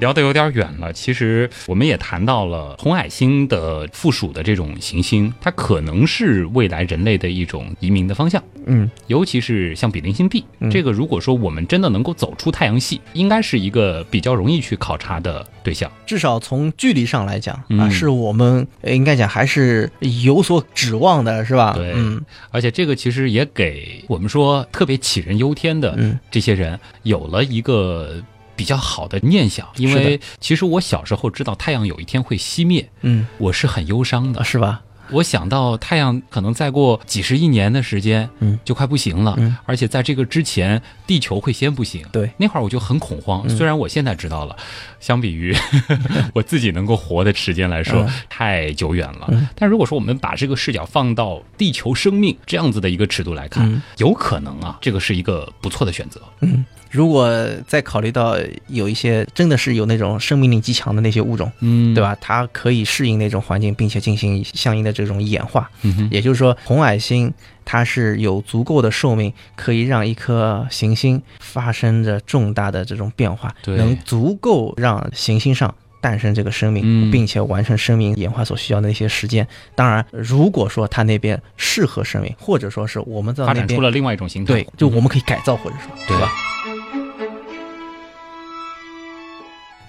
[SPEAKER 2] 聊得有点远了，其实我们也谈到了红矮星的附属的这种行星，它可能是未来人类的一种移民的方向。
[SPEAKER 4] 嗯
[SPEAKER 2] 尤其是像比邻星 B，、
[SPEAKER 4] 嗯
[SPEAKER 2] 这个如果说我们真的能够走出太阳系，应该是一个比较容易去考察的对象。
[SPEAKER 4] 至少从距离上来讲啊，
[SPEAKER 2] 嗯
[SPEAKER 4] 是我们呃应该讲还是有所指望的，是吧？
[SPEAKER 2] 对
[SPEAKER 4] 嗯
[SPEAKER 2] 而且这个其实也给我们说特别杞人忧天的
[SPEAKER 4] 嗯
[SPEAKER 2] 这些人有了一个比较好的念想，因为其实我小时候知道太阳有一天会熄灭，
[SPEAKER 4] 嗯
[SPEAKER 2] 我是很忧伤的
[SPEAKER 4] 啊，。是吧？
[SPEAKER 2] 我想到太阳可能再过几十亿年的时间，
[SPEAKER 4] 嗯，
[SPEAKER 2] 就快不行了，
[SPEAKER 4] 嗯
[SPEAKER 2] 而且在这个之前，地球会先不行。
[SPEAKER 4] 对，
[SPEAKER 2] 那会儿我就很恐慌。
[SPEAKER 4] 嗯
[SPEAKER 2] 虽然我现在知道了，相比于 我自己能够活的时间来说，
[SPEAKER 4] 嗯
[SPEAKER 2] 太久远了。
[SPEAKER 4] 嗯
[SPEAKER 2] 但如果说我们把这个视角放到地球生命这样子的一个尺度来看，
[SPEAKER 4] 嗯
[SPEAKER 2] 有可能啊，这个是一个不错的选择。
[SPEAKER 4] 嗯，如果再考虑到有一些真的是有那种生命力极强的那些物种，
[SPEAKER 2] 嗯
[SPEAKER 4] 对？吧？它可以适应那种环境，并且进行相应的这种演化。
[SPEAKER 2] 嗯哼，
[SPEAKER 4] 也就是说，红矮星它是有足够的寿命，可以让一颗行星发生着重大的这种变化，
[SPEAKER 2] 对
[SPEAKER 4] 能足够让行星上。诞生这个生命，
[SPEAKER 2] 嗯
[SPEAKER 4] 并且完成生命演化所需要的那些时间。当然，如果说它那边适合生命，或者说是我们在那边
[SPEAKER 2] 发展出了另外一种形态。
[SPEAKER 4] 对，就我们可以改造，或者说
[SPEAKER 2] 对
[SPEAKER 4] 对吧？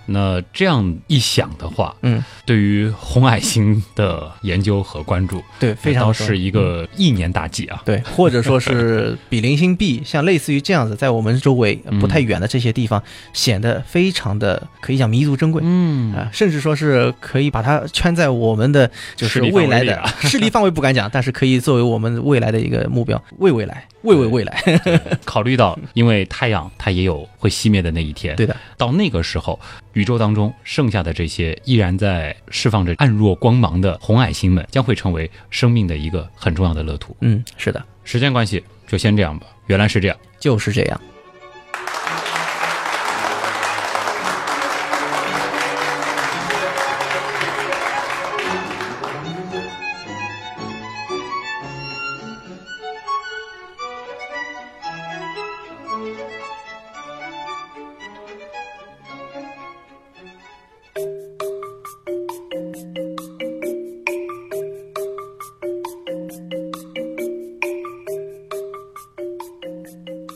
[SPEAKER 2] 那这样一想的话，
[SPEAKER 4] 嗯，
[SPEAKER 2] 对于红矮星的研究和关注，
[SPEAKER 4] 对，非常
[SPEAKER 2] 是一个一年大计啊。
[SPEAKER 4] 对，或者说是 比邻星 B，像类似于这样子，在我们周围
[SPEAKER 2] 嗯。
[SPEAKER 4] 不太远的这些地方，显得非常的可以讲弥足珍贵。
[SPEAKER 2] 嗯。
[SPEAKER 4] 啊，甚至说是可以把它圈在我们的就是未来的
[SPEAKER 2] 啊
[SPEAKER 4] 势力范围不敢讲，但是可以作为我们未来的一个目标，为未来，为为未来。
[SPEAKER 2] 考虑到，因为太阳它也有会熄灭的那一天，
[SPEAKER 4] 对的，
[SPEAKER 2] 到那个时候，宇宙当中剩下的这些依然在释放着暗弱光芒的红矮星们，将会成为生命的一个很重要的乐土。
[SPEAKER 4] 嗯，是的，
[SPEAKER 2] 时间关系，就先这样吧。原来是这样。
[SPEAKER 4] 就是这样。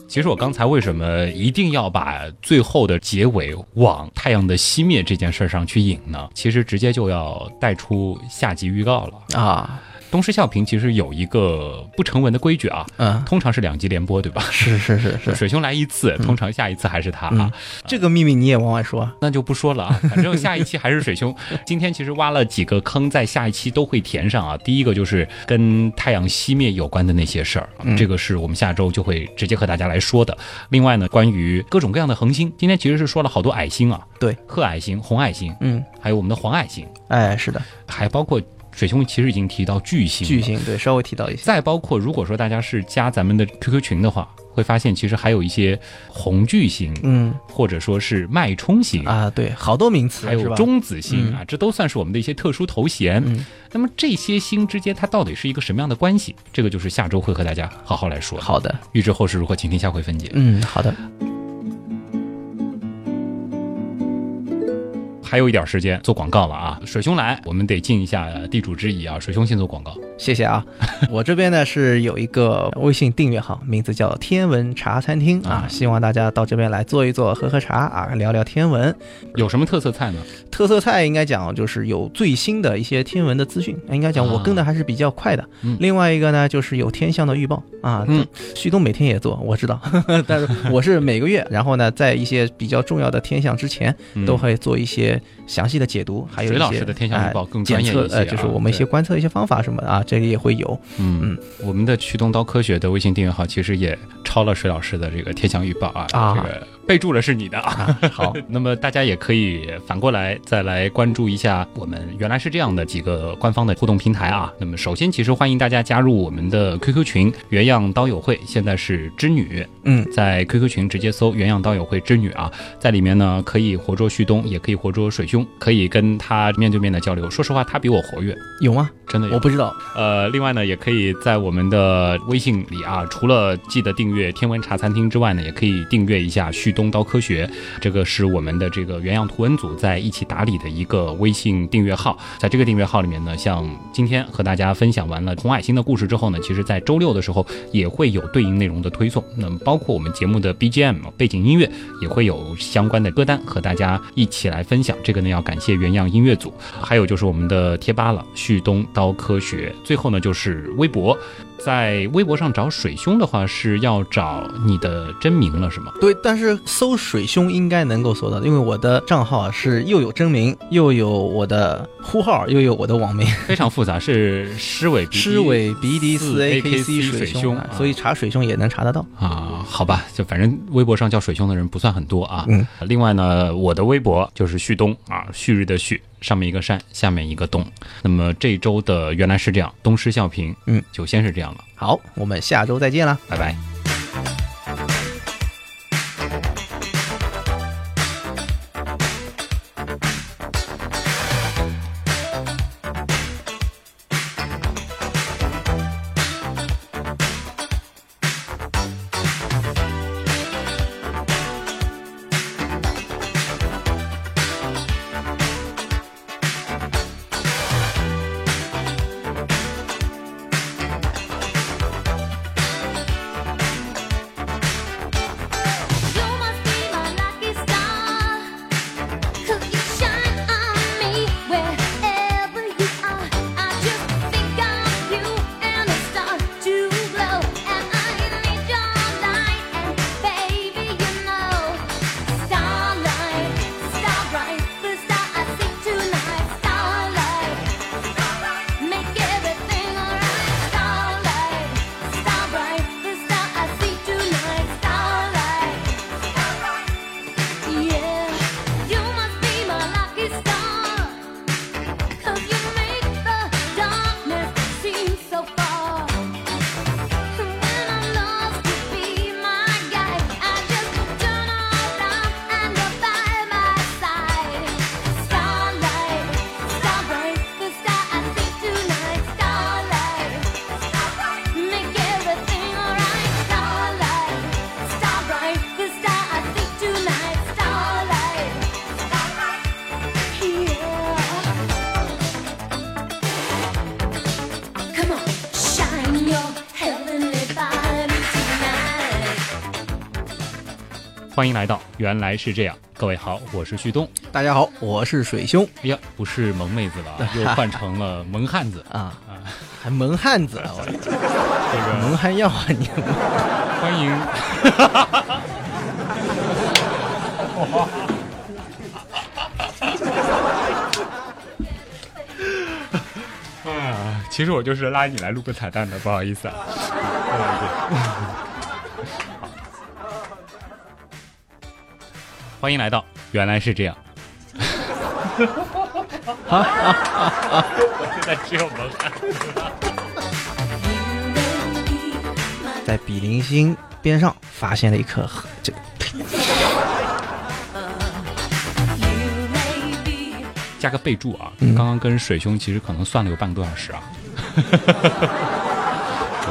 [SPEAKER 2] 其实我刚才为什么一定要把最后的结尾往太阳的熄灭这件事上去引呢？其实直接就要带出下集预告了。
[SPEAKER 4] 啊，
[SPEAKER 2] 东施效颦其实有一个不成文的规矩啊，
[SPEAKER 4] 嗯，
[SPEAKER 2] 通常是两集连播，对吧？
[SPEAKER 4] 是是是是，
[SPEAKER 2] 水兄来一次，通常下一次还是他啊。
[SPEAKER 4] 嗯这个秘密你也往外说啊。
[SPEAKER 2] 那就不说了啊，反正下一期还是水兄。今天其实挖了几个坑，在下一期都会填上啊。第一个就是跟太阳熄灭有关的那些事儿，
[SPEAKER 4] 嗯
[SPEAKER 2] 这个是我们下周就会直接和大家来说的。另外呢，关于各种各样的恒星，今天其实是说了好多矮星啊，
[SPEAKER 4] 对，
[SPEAKER 2] 褐矮星、红矮星，
[SPEAKER 4] 嗯，
[SPEAKER 2] 还有我们的黄矮星，
[SPEAKER 4] 哎，是的，
[SPEAKER 2] 还包括水兄其实已经提到巨星，
[SPEAKER 4] 巨。星对，稍微提到一些。
[SPEAKER 2] 再包括，如果说大家是加咱们的 QQ 群的话，会发现其实还有一些红巨星，
[SPEAKER 4] 嗯
[SPEAKER 2] 或者说是脉冲星。
[SPEAKER 4] 啊，对，好多名词？
[SPEAKER 2] 还有中子星
[SPEAKER 4] 嗯
[SPEAKER 2] 啊，这都算是我们的一些特殊头衔。
[SPEAKER 4] 嗯
[SPEAKER 2] 那么这些星之间它到底是一个什么样的关系？这个就是下周会和大家好好来说。，
[SPEAKER 4] 好的，
[SPEAKER 2] 预知后事如何，请听下回分解。
[SPEAKER 4] 嗯，好的，
[SPEAKER 2] 还有一点时间做广告了啊，水兄来，我们得尽一下地主之谊啊。水兄先做广告。
[SPEAKER 4] 谢谢啊。我这边呢是有一个微信订阅号，名字叫天文茶餐厅啊
[SPEAKER 2] 啊，
[SPEAKER 4] 希望大家到这边来坐一坐，喝喝茶啊，聊聊天文。
[SPEAKER 2] 有什么特色菜呢？
[SPEAKER 4] 特色菜应该讲就是有最新的一些天文的资讯，应该讲我跟的还是比较快的。
[SPEAKER 2] 嗯
[SPEAKER 4] 另外一个呢就是有天象的预报啊，
[SPEAKER 2] 嗯
[SPEAKER 4] 旭东每天也做，我知道，但是我是每个月，然后呢在一些比较重要的天象之前
[SPEAKER 2] 嗯
[SPEAKER 4] 都会做一些详细的解读，还有一些
[SPEAKER 2] 水老师的天象预报更专业一些啊
[SPEAKER 4] 呃，就是我们一些观测一些方法什么的啊，这里也会有。
[SPEAKER 2] 嗯，我们的驱动刀科学的微信订阅号其实也抄了水老师的这个天象预报啊，
[SPEAKER 4] 啊。
[SPEAKER 2] 这个备注了是你的啊。
[SPEAKER 4] 啊，好，
[SPEAKER 2] 那么大家也可以反过来再来关注一下我们原来是这样的几个官方的互动平台啊。那么首先，其实欢迎大家加入我们的 QQ 群“原样刀友会”，现在是织女，
[SPEAKER 4] 嗯，
[SPEAKER 2] 在 QQ 群直接搜“原样刀友会织女”啊，在里面呢可以活捉旭东，也可以活捉水兄，可以跟他面对面的交流。说实话，他比我活跃，
[SPEAKER 4] 有吗？
[SPEAKER 2] 真的有
[SPEAKER 4] 我。不知道。
[SPEAKER 2] 呃，另外呢，也可以在我们的微信里啊，除了记得订阅天文茶餐厅之外呢，也可以订阅一下旭东刀科学，这个是我们的这个原样图文组在一起打理的一个微信订阅号。在这个订阅号里面呢，像今天和大家分享完了红海星的故事之后呢，其实在周六的时候也会有对应内容的推送。那么包括我们节目的 BGM 背景音乐也会有相关的歌单和大家一起来分享。这个呢要感谢原样音乐组，还有就是我们的贴吧了，旭东刀科学。最后呢就是微博，在微博上找水兄的话是要找你的真名了是吗？
[SPEAKER 4] 对，但是搜水兄应该能够搜到，因为我的账号是又有真名，又有我的呼号，又有我的网名，
[SPEAKER 2] 非常复杂，是诗伟鼻
[SPEAKER 4] 施伟 BD 四
[SPEAKER 2] AKC 水
[SPEAKER 4] 兄
[SPEAKER 2] 兄
[SPEAKER 4] 啊，所以查水兄也能查得到。
[SPEAKER 2] 啊，好吧，就反正微博上叫水兄的人不算很多啊。
[SPEAKER 4] 嗯，
[SPEAKER 2] 另外呢，我的微博就是旭东啊，旭日的旭，上面一个山，下面一个洞。那么这周的原来是这样，东施效颦，
[SPEAKER 4] 嗯，
[SPEAKER 2] 就先是这样了，
[SPEAKER 4] 好，我们下周再见啦。
[SPEAKER 2] 拜拜。欢迎来到原来是这样，各位好，我是旭东。
[SPEAKER 4] 大家好，我是水兄
[SPEAKER 2] 哎呀，不是萌妹子了啊，又换成了萌汉子
[SPEAKER 4] 啊，
[SPEAKER 2] 啊。
[SPEAKER 4] 还萌汉子啊，我
[SPEAKER 2] 这个
[SPEAKER 4] 萌汉药啊你。
[SPEAKER 2] 欢迎。啊，其实我就是拉你来录个彩蛋的，不好意思啊。欢迎来到原来是这样。我现在只有萌汉。
[SPEAKER 4] 在比邻星边上发现了一颗这个
[SPEAKER 2] 加个备注啊，
[SPEAKER 4] 嗯
[SPEAKER 2] 刚刚跟水兄其实可能算了有半个多小时啊，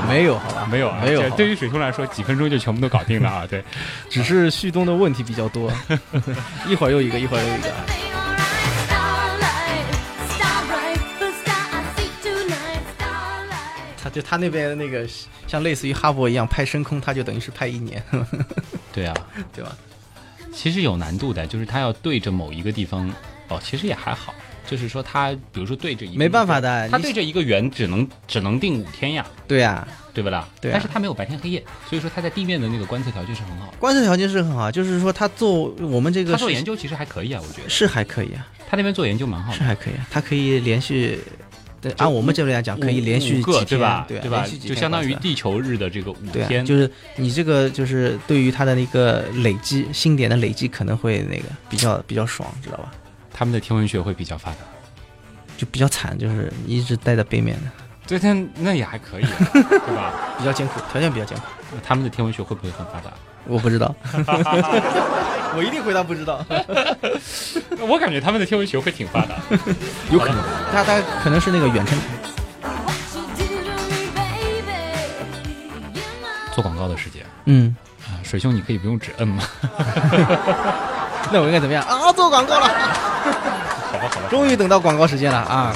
[SPEAKER 4] 没有好吧？
[SPEAKER 2] 没有啊，
[SPEAKER 4] 没有
[SPEAKER 2] 对于水兄来说几分钟就全部都搞定了啊，对，
[SPEAKER 4] 只是旭东的问题比较多，一会儿又一个，一会儿又一个。他就他那边那个像类似于哈勃一样拍深空，他就等于是拍一年，
[SPEAKER 2] 对啊，
[SPEAKER 4] 对吧？
[SPEAKER 2] 其实有难度的，就是他要对着某一个地方，哦，其实也还好，就是说他比如说对这一个
[SPEAKER 4] 没办法的
[SPEAKER 2] 他对这一个圆只能只能定五天呀，
[SPEAKER 4] 对呀、
[SPEAKER 2] 对不啦？
[SPEAKER 4] 对啊
[SPEAKER 2] 但是他没有白天黑夜，所以说他在地面的那个观测条件是很好。
[SPEAKER 4] 观测条件是很好，就是说他做我们这个
[SPEAKER 2] 他做研究其实还可以啊，我觉得
[SPEAKER 4] 是还可以啊，
[SPEAKER 2] 他那边做研究蛮好的。
[SPEAKER 4] 是还可以啊，他可以连续。对，按我们这边来讲，可以连续
[SPEAKER 2] 个
[SPEAKER 4] 几天
[SPEAKER 2] 对吧？
[SPEAKER 4] 对
[SPEAKER 2] 吧就相当于地球日的这个五天，
[SPEAKER 4] 就是你这个就是对于它的那个累积星点的累积可能会那个比较比较爽，知道吧？
[SPEAKER 2] 他们的天文学会比较发达。
[SPEAKER 4] 就比较惨，就是你一直待在背面的，
[SPEAKER 2] 对，但那也还可以啊，对吧？
[SPEAKER 4] 比较艰苦，条件比较艰苦。
[SPEAKER 2] 他们的天文学会不会很发达？
[SPEAKER 4] 我不知道，我一定回答不知道，
[SPEAKER 2] 我感觉他们的天文学会挺发达。
[SPEAKER 4] 有可能，他他可能是那个远程。
[SPEAKER 2] 做广告的时间
[SPEAKER 4] 嗯，
[SPEAKER 2] 啊，水兄你可以不用只摁吗？
[SPEAKER 4] 那我应该怎么样啊？做广告了，
[SPEAKER 2] 好吧，好吧，
[SPEAKER 4] 终于等到广告时间了啊！